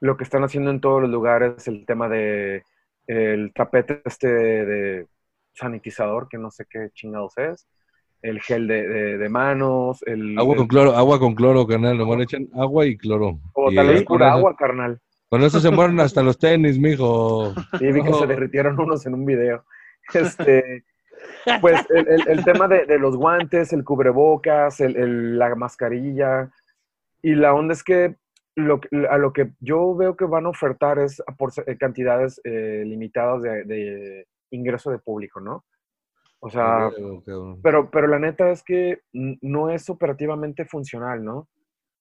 Lo que están haciendo en todos los lugares es el tema de el tapete este de sanitizador, que no sé qué chingados es el gel de, de, manos, el... Agua con cloro, agua con cloro, carnal. Nomás le echan agua y cloro. O tal vez pura agua, carnal. Con eso se mueren hasta los tenis, mijo. Sí, vi que se derritieron unos en un video. Este, pues el, el, tema de, de, los guantes, el cubrebocas, el, la mascarilla. Y la onda es que lo, a lo que yo veo que van a ofertar es por cantidades eh, limitadas de, de ingreso de público, ¿no? O sea, pero, pero la neta es que no es operativamente funcional, ¿no?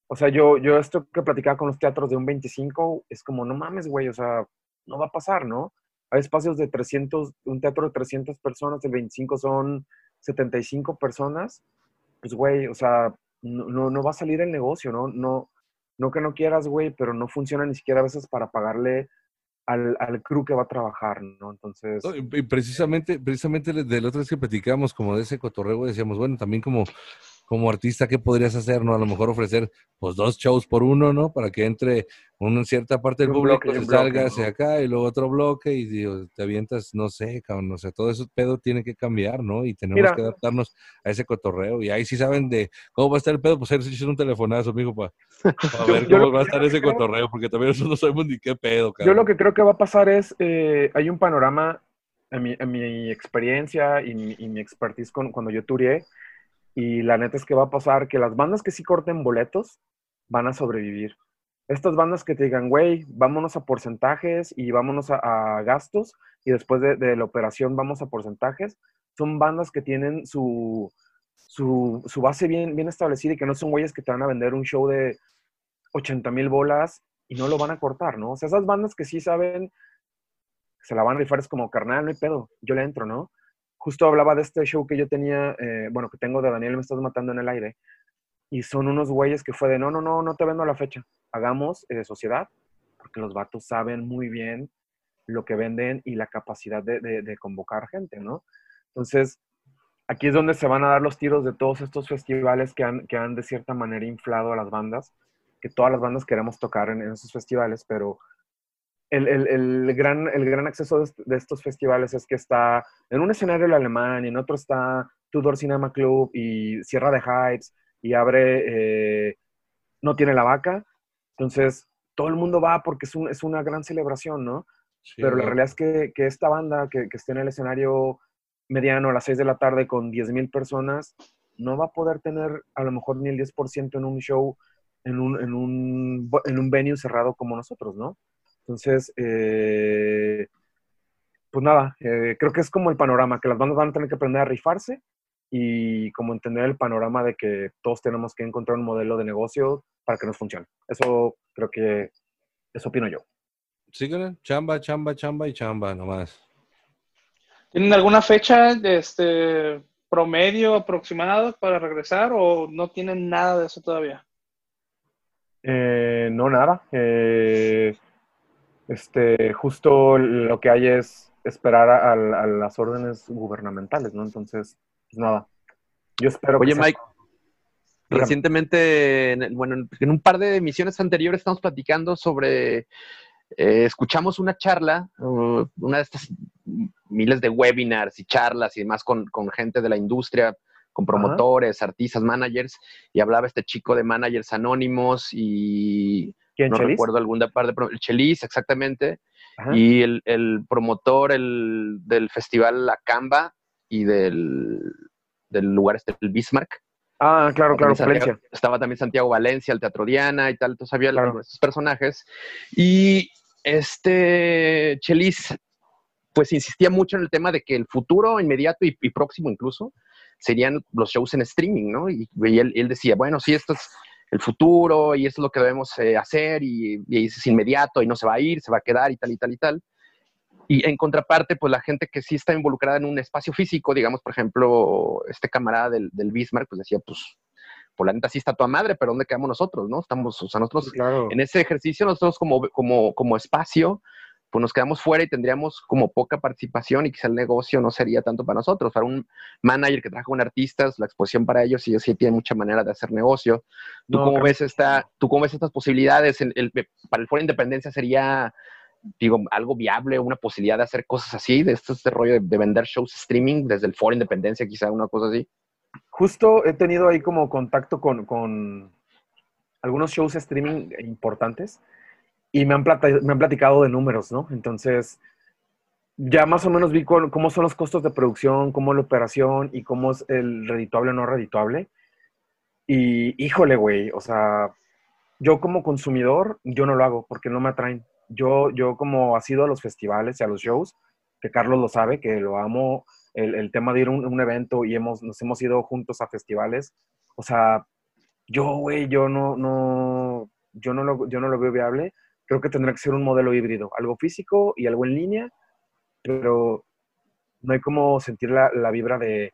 O sea, yo, yo esto que platicaba con los teatros de un 25 es como, no mames, güey, o sea, no va a pasar, ¿no? Hay espacios de 300, un teatro de 300 personas, el 25 son 75 personas, pues, güey, o sea, no, no, va a salir el negocio, ¿no? No, no que no quieras, güey, pero no funciona ni siquiera a veces para pagarle al, al crew que va a trabajar, ¿no? Entonces... y precisamente, precisamente del otro vez que platicamos como de ese cotorreo, decíamos, bueno, también como como artista, ¿qué podrías hacer? ¿No? A lo mejor ofrecer pues dos shows por uno, ¿no? Para que entre una cierta parte del público, se salga hacia acá y luego otro bloque y digo, te avientas, no sé, cabrón, o sea, todo eso pedo tiene que cambiar, ¿no? Y tenemos que adaptarnos a ese cotorreo. Y ahí sí saben de cómo va a estar el pedo, pues ahí un telefonazo, amigo, para, [laughs] ver cómo va a estar ese cotorreo, porque también nosotros no sabemos ni qué pedo, cabrón. Yo lo que creo que va a pasar es, eh, hay un panorama, en mi, en mi experiencia y mi, y mi expertise con, cuando yo tureé, y la neta es que va a pasar que las bandas que sí corten boletos van a sobrevivir. Estas bandas que te digan, güey, vámonos a porcentajes y vámonos a, gastos y después de, la operación vamos a porcentajes, son bandas que tienen su, su, base bien, bien establecida y que no son güeyes que te van a vender un show de 80 mil bolas y no lo van a cortar, ¿no? O sea, esas bandas que sí saben, se la van a rifar es como, carnal, no hay pedo, yo le entro, ¿no? justo hablaba de este show que yo tenía, eh, bueno, que tengo de Daniel Me Estás Matando en el Aire, y son unos güeyes que fue de, no, no, no, no te vendo la fecha, hagamos eh, sociedad, porque los vatos saben muy bien lo que venden y la capacidad de, de, convocar gente, ¿no? Entonces, aquí es donde se van a dar los tiros de todos estos festivales que han, que han de cierta manera inflado a las bandas, que todas las bandas queremos tocar en, esos festivales, pero el, gran, el gran acceso de, estos festivales es que está en un escenario el alemán y en otro está Tudor Cinema Club y Sierra de Heights y abre eh, No tiene la vaca. Entonces, todo el mundo va porque es, es una gran celebración, ¿no? Pero la realidad es que, esta banda que, que, esté en el escenario mediano a las 6 de la tarde con 10.000 personas, no va a poder tener a lo mejor ni el 10% en un show, en un, en, un, en un venue cerrado como nosotros, ¿no? Entonces, eh, pues nada, eh, creo que es como el panorama, que las bandas van a tener que aprender a rifarse y como entender el panorama de que todos tenemos que encontrar un modelo de negocio para que nos funcione. Eso creo que, eso opino yo. Sí, chamba, chamba, chamba y chamba nomás. ¿Tienen alguna fecha de este promedio aproximado para regresar o no tienen nada de eso todavía? Eh, no, nada. Eh, este, justo lo que hay es esperar a, las órdenes gubernamentales, ¿no? Entonces, pues nada. Yo espero Oye, Mike. Recientemente, bueno, en un par de emisiones anteriores estamos platicando sobre eh, escuchamos una charla, uh, una de estas miles de webinars y charlas y demás con, gente de la industria, con promotores, artistas, managers, y hablaba este chico de managers anónimos y no recuerdo alguna parte, el Chelis, exactamente, y el, promotor del festival La Camba y del, lugar este, el Bismarck. Ah, claro, claro, Valencia. Estaba también Santiago Valencia, el Teatro Diana y tal, entonces había esos personajes. Y este Chelis, pues insistía mucho en el tema de que el futuro inmediato y, próximo incluso serían los shows en streaming, ¿no? Y, él, decía, bueno, sí, esto es el futuro y esto es lo que debemos eh, hacer y, y, es inmediato y no se va a ir, se va a quedar y tal y tal y tal. Y en contraparte, pues la gente que sí está involucrada en un espacio físico, digamos, por ejemplo, este camarada del, del Bismarck, pues decía, pues, por la neta sí está tu madre, pero ¿dónde quedamos nosotros, no? Estamos, o sea, nosotros en ese ejercicio, nosotros como, como, como espacio, pues nos quedamos fuera y tendríamos como poca participación y quizá el negocio no sería tanto para nosotros. Para un manager que trabaja con artistas, la exposición para ellos, ellos sí tienen mucha manera de hacer negocio. ¿Tú, cómo, ves esta, ¿tú cómo ves estas posibilidades? El, para el Foro Independencia sería digo, algo viable, una posibilidad de hacer cosas así, de este, este rollo de, vender shows streaming desde el Foro Independencia, quizá una cosa así? Justo he tenido ahí como contacto con, algunos shows streaming importantes y me han, me han platicado de números, ¿no? Entonces, ya más o menos vi cómo son los costos de producción, cómo la operación y cómo es el redituable o no redituable. Y híjole, güey, o sea, yo como consumidor, yo no lo hago porque no me atraen yo, yo como ha sido a los festivales y a los shows, que Carlos lo sabe, que lo amo, el, tema de ir a un, evento y hemos, nos hemos ido juntos a festivales, o sea, yo, güey, yo no, no, yo no lo, yo no lo veo viable. Creo que tendrá que ser un modelo híbrido, algo físico y algo en línea, pero no hay como sentir la, la vibra de,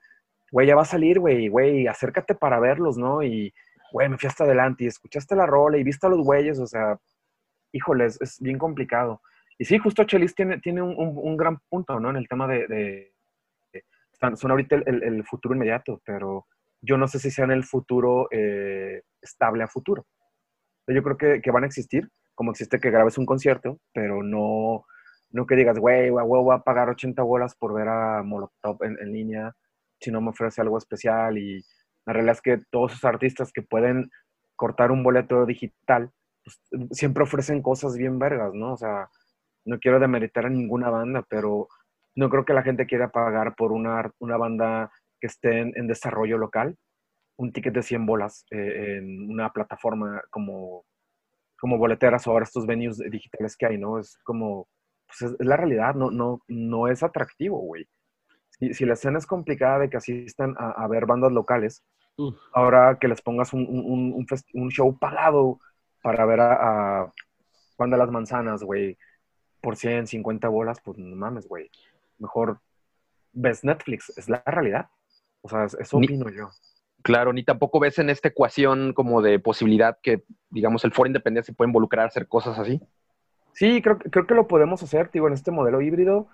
güey, ya va a salir, güey, güey, acércate para verlos, ¿no? Y, güey, me fui hasta adelante y escuchaste la rola y viste a los güeyes, o sea, híjole, es, bien complicado. Y sí, justo Chelis tiene, tiene un, gran punto, ¿no? En el tema de... son ahorita el, futuro inmediato, pero yo no sé si sean el futuro eh, estable a futuro. Yo creo que, van a existir, como existe que grabes un concierto, pero no, no que digas, güey, voy a pagar 80 bolas por ver a Molotov en, en, línea, si no me ofrece algo especial. Y la realidad es que todos esos artistas que pueden cortar un boleto digital pues, siempre ofrecen cosas bien vergas, ¿no? O sea, no quiero demeritar a ninguna banda, pero no creo que la gente quiera pagar por una, una banda que esté en, desarrollo local un ticket de 100 bolas eh, en una plataforma como, como boleteras o ahora estos venues digitales que hay, ¿no? Es como, pues es, la realidad, no, no, no es atractivo, güey. Si, si, la escena es complicada de que asistan a, a ver bandas locales, ahora que les pongas un, un, un, un show pagado para ver a, a Juan de las Manzanas, güey, por 100, 50 bolas, pues no mames, güey. Mejor ves Netflix, es la realidad. O sea, eso opino yo. Claro, ni tampoco ves en esta ecuación como de posibilidad que, digamos, el foro independiente se puede involucrar a hacer cosas así. Sí, creo, creo que lo podemos hacer, digo, en este modelo híbrido,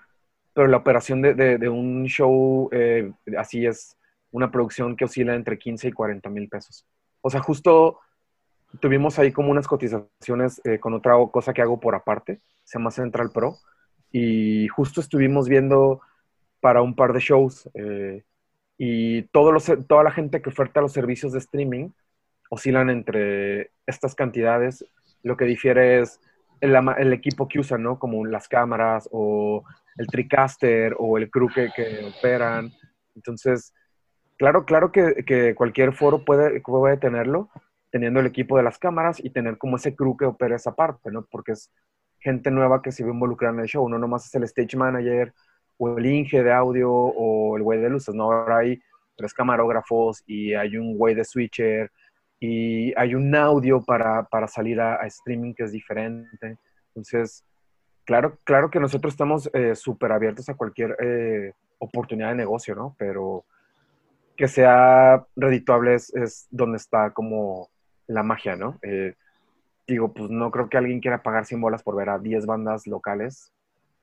pero la operación de, de, un show eh, así es una producción que oscila entre 15 y 40 mil pesos. O sea, justo tuvimos ahí como unas cotizaciones eh, con otra cosa que hago por aparte, se llama Central Pro, y justo estuvimos viendo para un par de shows eh, y todos toda la gente que oferta los servicios de streaming oscilan entre estas cantidades. Lo que difiere es el, equipo que usan, ¿no? Como las cámaras o el TriCaster o el crew que, operan. Entonces, claro, claro que, que, cualquier foro puede, puede tenerlo, teniendo el equipo de las cámaras y tener como ese crew que opera esa parte, ¿no? Porque es gente nueva que se ve involucrada en el show, no nomás es el stage manager o el inge de audio o el güey de luces, no, ahora hay tres camarógrafos y hay un güey de switcher y hay un audio para, para salir a, streaming que es diferente. Entonces, claro, claro que nosotros estamos eh, súper abiertos a cualquier eh, oportunidad de negocio, ¿no? Pero que sea redituable es donde está como la magia, ¿no? Eh, digo, pues no creo que alguien quiera pagar 100 bolas por ver a 10 bandas locales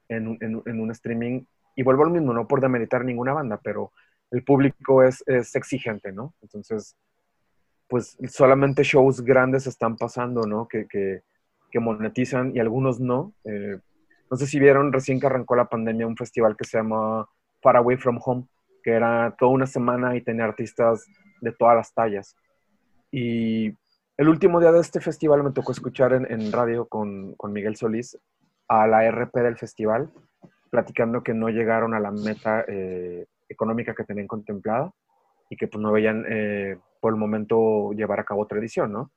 en, un streaming. Y vuelvo al mismo, no por demeritar ninguna banda, pero el público es, exigente, ¿no? Entonces, pues solamente shows grandes están pasando, ¿no? Que, que, que monetizan y algunos no. Eh, no sé si vieron recién que arrancó la pandemia un festival que se llama Far Away From Home, que era toda una semana y tenía artistas de todas las tallas. Y el último día de este festival me tocó escuchar en, radio con, con, Miguel Solís a la RP del festival, platicando que no llegaron a la meta eh, económica que tenían contemplada y que pues no veían eh, por el momento llevar a cabo otra edición, ¿no?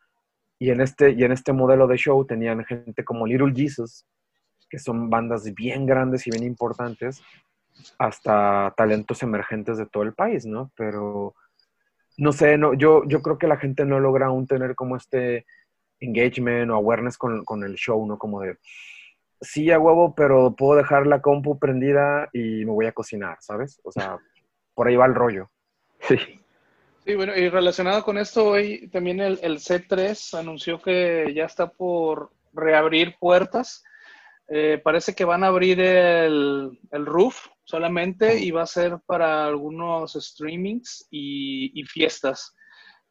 Y en, este, y en este modelo de show tenían gente como Little Jesus, que son bandas bien grandes y bien importantes, hasta talentos emergentes de todo el país, ¿no? Pero no sé, no, yo, yo creo que la gente no logra aún tener como este engagement o awareness con, con el show, ¿no? Como de, sí, a huevo, pero puedo dejar la compu prendida y me voy a cocinar, ¿sabes? O sea, por ahí va el rollo. Sí. Sí, bueno, y relacionado con esto, hoy también el, el C3 anunció que ya está por reabrir puertas eh, parece que van a abrir el, el, roof solamente y va a ser para algunos streamings y, fiestas.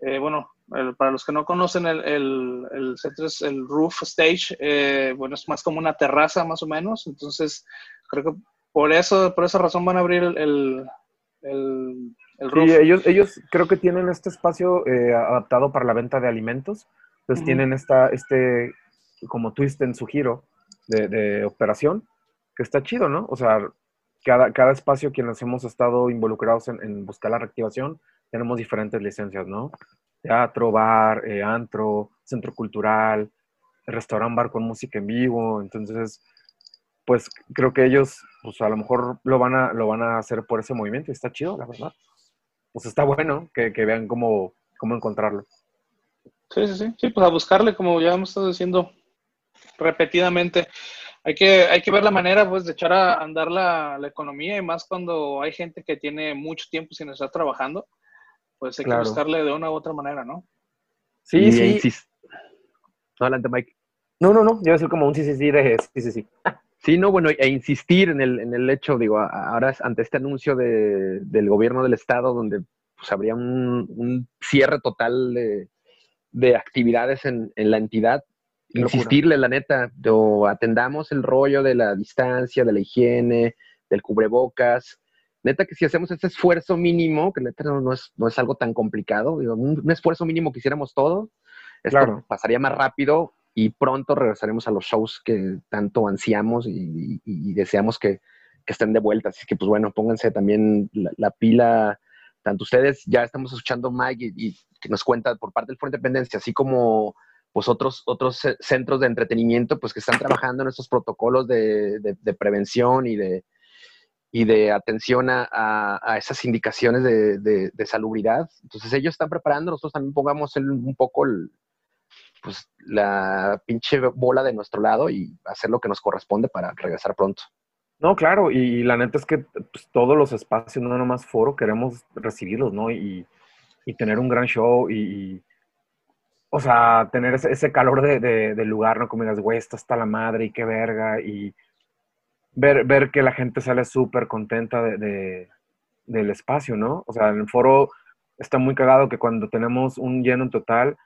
Eh, bueno, para los que no conocen el, el, el, el roof stage, eh, bueno, es más como una terraza más o menos. Entonces, creo que por eso, por esa razón van a abrir el, el, roof. Sí, ellos, ellos creo que tienen este espacio adaptado para la venta de alimentos. Entonces tienen esta, este como twist en su giro de, operación, que está chido, ¿no? O sea, cada, cada espacio quienes hemos estado involucrados en, buscar la reactivación, tenemos diferentes licencias, ¿no? Teatro, bar, eh, antro, centro cultural, restaurante, bar con música en vivo. Entonces, pues creo que ellos, pues a lo mejor lo van a, lo van a hacer por ese movimiento y está chido, la verdad. Pues está bueno que, vean cómo, cómo encontrarlo. Sí, sí, sí. Sí, pues a buscarle, como ya hemos estado diciendo, repetidamente. Hay que, hay que ver la manera pues, de echar a andar la, economía y más cuando hay gente que tiene mucho tiempo sin estar trabajando, pues hay que buscarle de una u otra manera, ¿no? Sí, sí. adelante, Mike. No, no, no, yo voy a como un sí, sí, sí, de sí, sí, sí. Sí, no, bueno, e insistir en el, en el hecho, digo, ahora ante este anuncio de, del gobierno del estado, donde pues, habría un, un cierre total de, de actividades en, en, la entidad, insistirle, la neta, o atendamos el rollo de la distancia, de la higiene, del cubrebocas. Neta que si hacemos ese esfuerzo mínimo, que neta no, es, no es, algo tan complicado, un, esfuerzo mínimo que hiciéramos todos, esto pasaría más rápido y pronto regresaremos a los shows que tanto ansiamos y, deseamos que, estén de vuelta. Así que, pues bueno, pónganse también la, pila, tanto ustedes, ya estamos escuchando Mike y, que nos cuenta por parte del Frente de Independencia, así como pues otros, otros centros de entretenimiento pues que están trabajando en estos protocolos de, prevención y de, y de atención a, esas indicaciones de, salubridad. Entonces ellos están preparando, nosotros también pongamos un poco pues, la pinche bola de nuestro lado y hacer lo que nos corresponde para regresar pronto. No, claro, y, la neta es que pues, todos los espacios, no nomás foro, queremos recibirlos, ¿no? Y, tener un gran show y o sea, tener ese, calor de, del lugar, ¿no? Como digas, güey, esto está la madre y qué verga. Y ver, ver que la gente sale súper contenta de, del espacio, ¿no? O sea, el foro está muy cagado que cuando tenemos un lleno en total,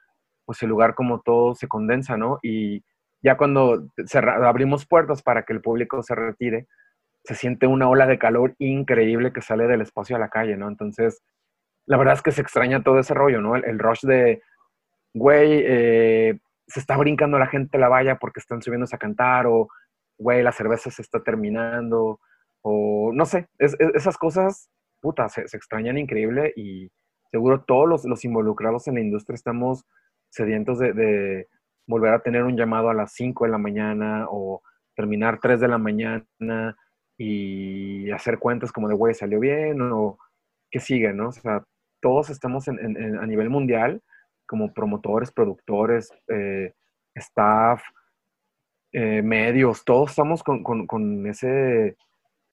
pues el lugar como todo se condensa, ¿no? Y ya cuando abrimos puertas para que el público se retire, se siente una ola de calor increíble que sale del espacio a la calle, ¿no? Entonces, la verdad es que se extraña todo ese rollo, ¿no? el rush de, güey, eh, se está brincando la gente la valla porque están subiéndose a cantar, o, güey, la cerveza se está terminando, o no sé, esas cosas, puta, se, extrañan increíble y seguro todos los, involucrados en la industria estamos sedientos de, volver a tener un llamado a las 5 de la mañana o terminar 3 de la mañana y hacer cuentas como de, güey, salió bien o qué sigue, ¿no? O sea, todos estamos a nivel mundial como promotores, productores, eh, staff, eh, medios, todos estamos con, ese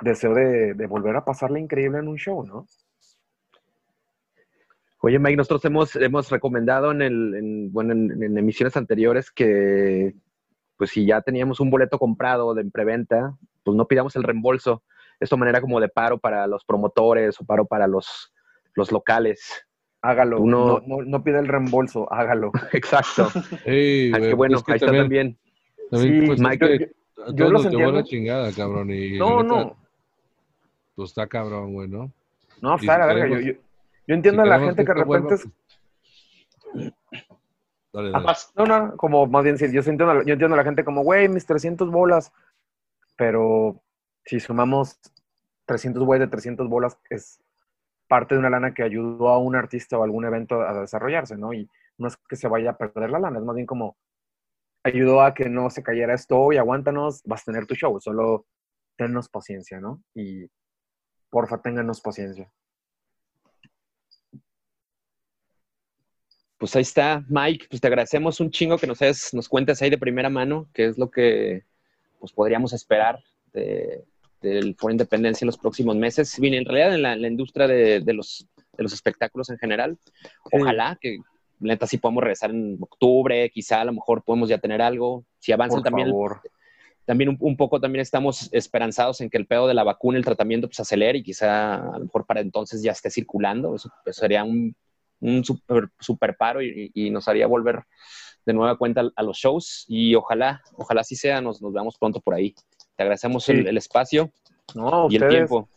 deseo de, volver a pasarle increíble en un show, ¿no? Oye, Mike, nosotros hemos, hemos recomendado en, el, bueno, en, emisiones anteriores que, pues si ya teníamos un boleto comprado de preventa, pues no pidamos el reembolso. Esto manera como de paro para los promotores o paro para los, los locales. Hágalo. No, no, pide el reembolso, hágalo. [laughs] Exacto. Sí, ah, qué bueno, ahí está también. sí, pues, Mike, yo, lo entiendo. la chingada, cabrón. Y no, no. Pues está cabrón, güey, ¿no? No, está la verga. Yo, yo, yo, entiendo a la gente que, de repente es... Dale, dale. No, no, como más bien, yo, entiendo, yo entiendo a la gente como, güey, mis 300 bolas. Pero si sumamos 300 güey de 300 bolas, es parte de una lana que ayudó a un artista o algún evento a desarrollarse, ¿no? Y no es que se vaya a perder la lana, es más bien como ayudó a que no se cayera esto y aguántanos, vas a tener tu show, solo tennos paciencia, ¿no? Y porfa, ténganos paciencia. Pues ahí está, Mike, pues te agradecemos un chingo que nos, nos cuentes ahí de primera mano qué es lo que pues, podríamos esperar de, del Foro Independencia en los próximos meses. Bien, en realidad en la, industria de, los, de los espectáculos en general. Ojalá que neta sí podamos regresar en octubre, quizá a lo mejor podemos ya tener algo. Si avanzan también, también un, poco también estamos esperanzados en que el pedo de la vacuna, el tratamiento, pues acelere y quizá a lo mejor para entonces ya esté circulando. Eso, sería un, un super, super paro y, nos haría volver de nueva cuenta a, los shows y ojalá, ojalá sí sea, nos, nos veamos pronto por ahí. Te agradecemos el, espacio y el tiempo.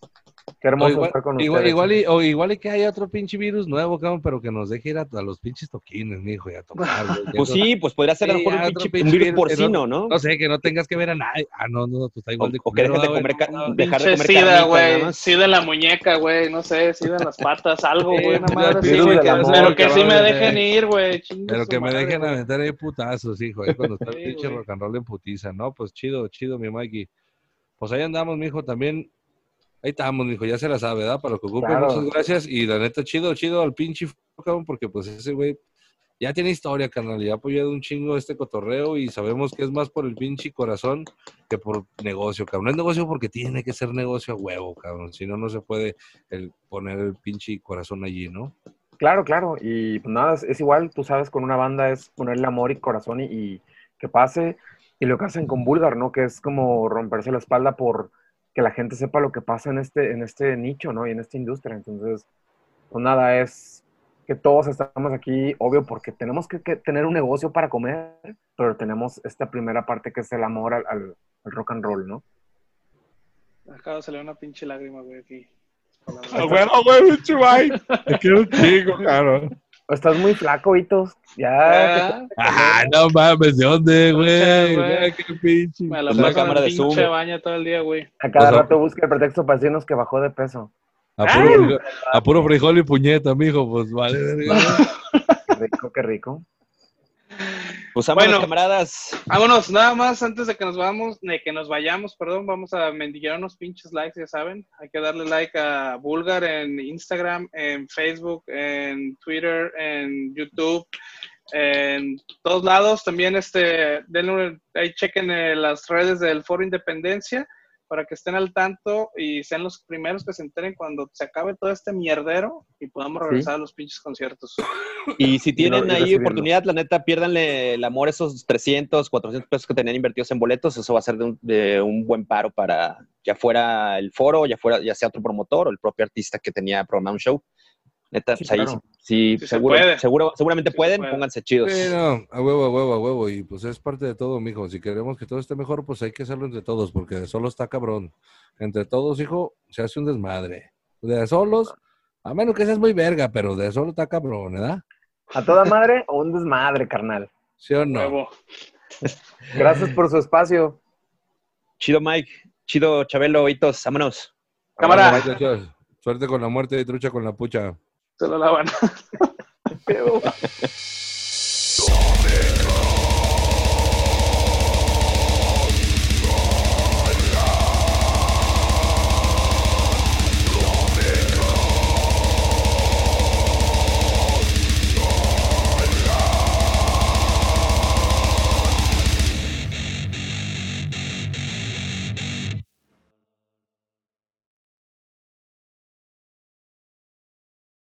Qué hermoso igual, estar con igual, igual, y, o igual y que haya otro pinche virus nuevo, cabrón, pero que nos deje ir a, los pinches toquines, mijo, y a tocar. pues sí, pues podría ser a lo mejor un, pinche, un virus porcino, no, ¿no? sé, que no tengas que ver a nadie. Ah, no, no, pues está igual de O, que dejes de comer, no, dejar de comer sida, güey, sida en la muñeca, güey, no sé, sida en las patas, algo, güey, nada más Pero que sí me dejen ir, güey. Pero que me dejen aventar ahí putazos, hijo, ahí cuando está el pinche rock and roll en putiza, ¿no? Pues chido, chido, mi Mikey. Pues ahí andamos, mijo, también Ahí estamos, dijo, ya se la sabe, ¿verdad? Para lo que ocupe, muchas gracias. Y la neta, chido, chido al pinche cabrón, porque pues ese güey ya tiene historia, carnal, ya ha apoyado un chingo este cotorreo y sabemos que es más por el pinche corazón que por negocio, cabrón. No es negocio porque tiene que ser negocio a huevo, cabrón. Si no, no se puede el, poner el pinche corazón allí, ¿no? Claro, claro. Y pues nada, es, igual, tú sabes, con una banda es ponerle amor y corazón y, y que pase. Y lo que hacen con Bulgar, ¿no? Que es como romperse la espalda por que la gente sepa lo que pasa en este, en este nicho, ¿no? Y en esta industria. Entonces, pues nada, es que todos estamos aquí, obvio, porque tenemos que, tener un negocio para comer, pero tenemos esta primera parte que es el amor al, rock and roll, ¿no? Acaba de salir una pinche lágrima, güey, aquí. Ah, bueno, güey, pinche. Te quiero un chico, claro. Estás muy flaco, Hitos. Ya. Ah, no mames, ¿de dónde, güey? qué pinche. Me la la cámara de Zoom. baña todo el día, güey. A cada rato busca el pretexto para decirnos que bajó de peso. A puro, frijol, a puro frijol y puñeta, mijo, pues vale. qué rico, qué rico. Pues bueno, camaradas. Vámonos, nada más antes de que nos vamos, de que nos vayamos, perdón, vamos a mendigar unos pinches likes, ya saben. Hay que darle like a Bulgar en Instagram, en Facebook, en Twitter, en YouTube, en todos lados. También este, denle, ahí chequen eh, las redes del Foro Independencia para que estén al tanto y sean los primeros que se enteren cuando se acabe todo este mierdero y podamos regresar a los pinches conciertos. Y si tienen ahí oportunidad, la neta, piérdanle el amor esos 300, 400 pesos que tenían invertidos en boletos, eso va a ser de un, buen paro para ya fuera el foro, ya fuera ya sea otro promotor o el propio artista que tenía programado un show. Neta, pues ahí sí, seguro, seguro, seguramente pueden, pónganse chidos. a huevo, a huevo, a huevo. Y pues es parte de todo, mijo. Si queremos que todo esté mejor, pues hay que hacerlo entre todos, porque de solo está cabrón. Entre todos, hijo, se hace un desmadre. De solos, a menos que seas muy verga, pero de solo está cabrón, ¿verdad? ¿A toda madre o un desmadre, carnal? ¿Sí o no? Gracias por su espacio. Chido, Mike. Chido, Chabelo, Hitos. Vámonos. Cámara. Suerte con la muerte y trucha con la pucha. Se lo lavan.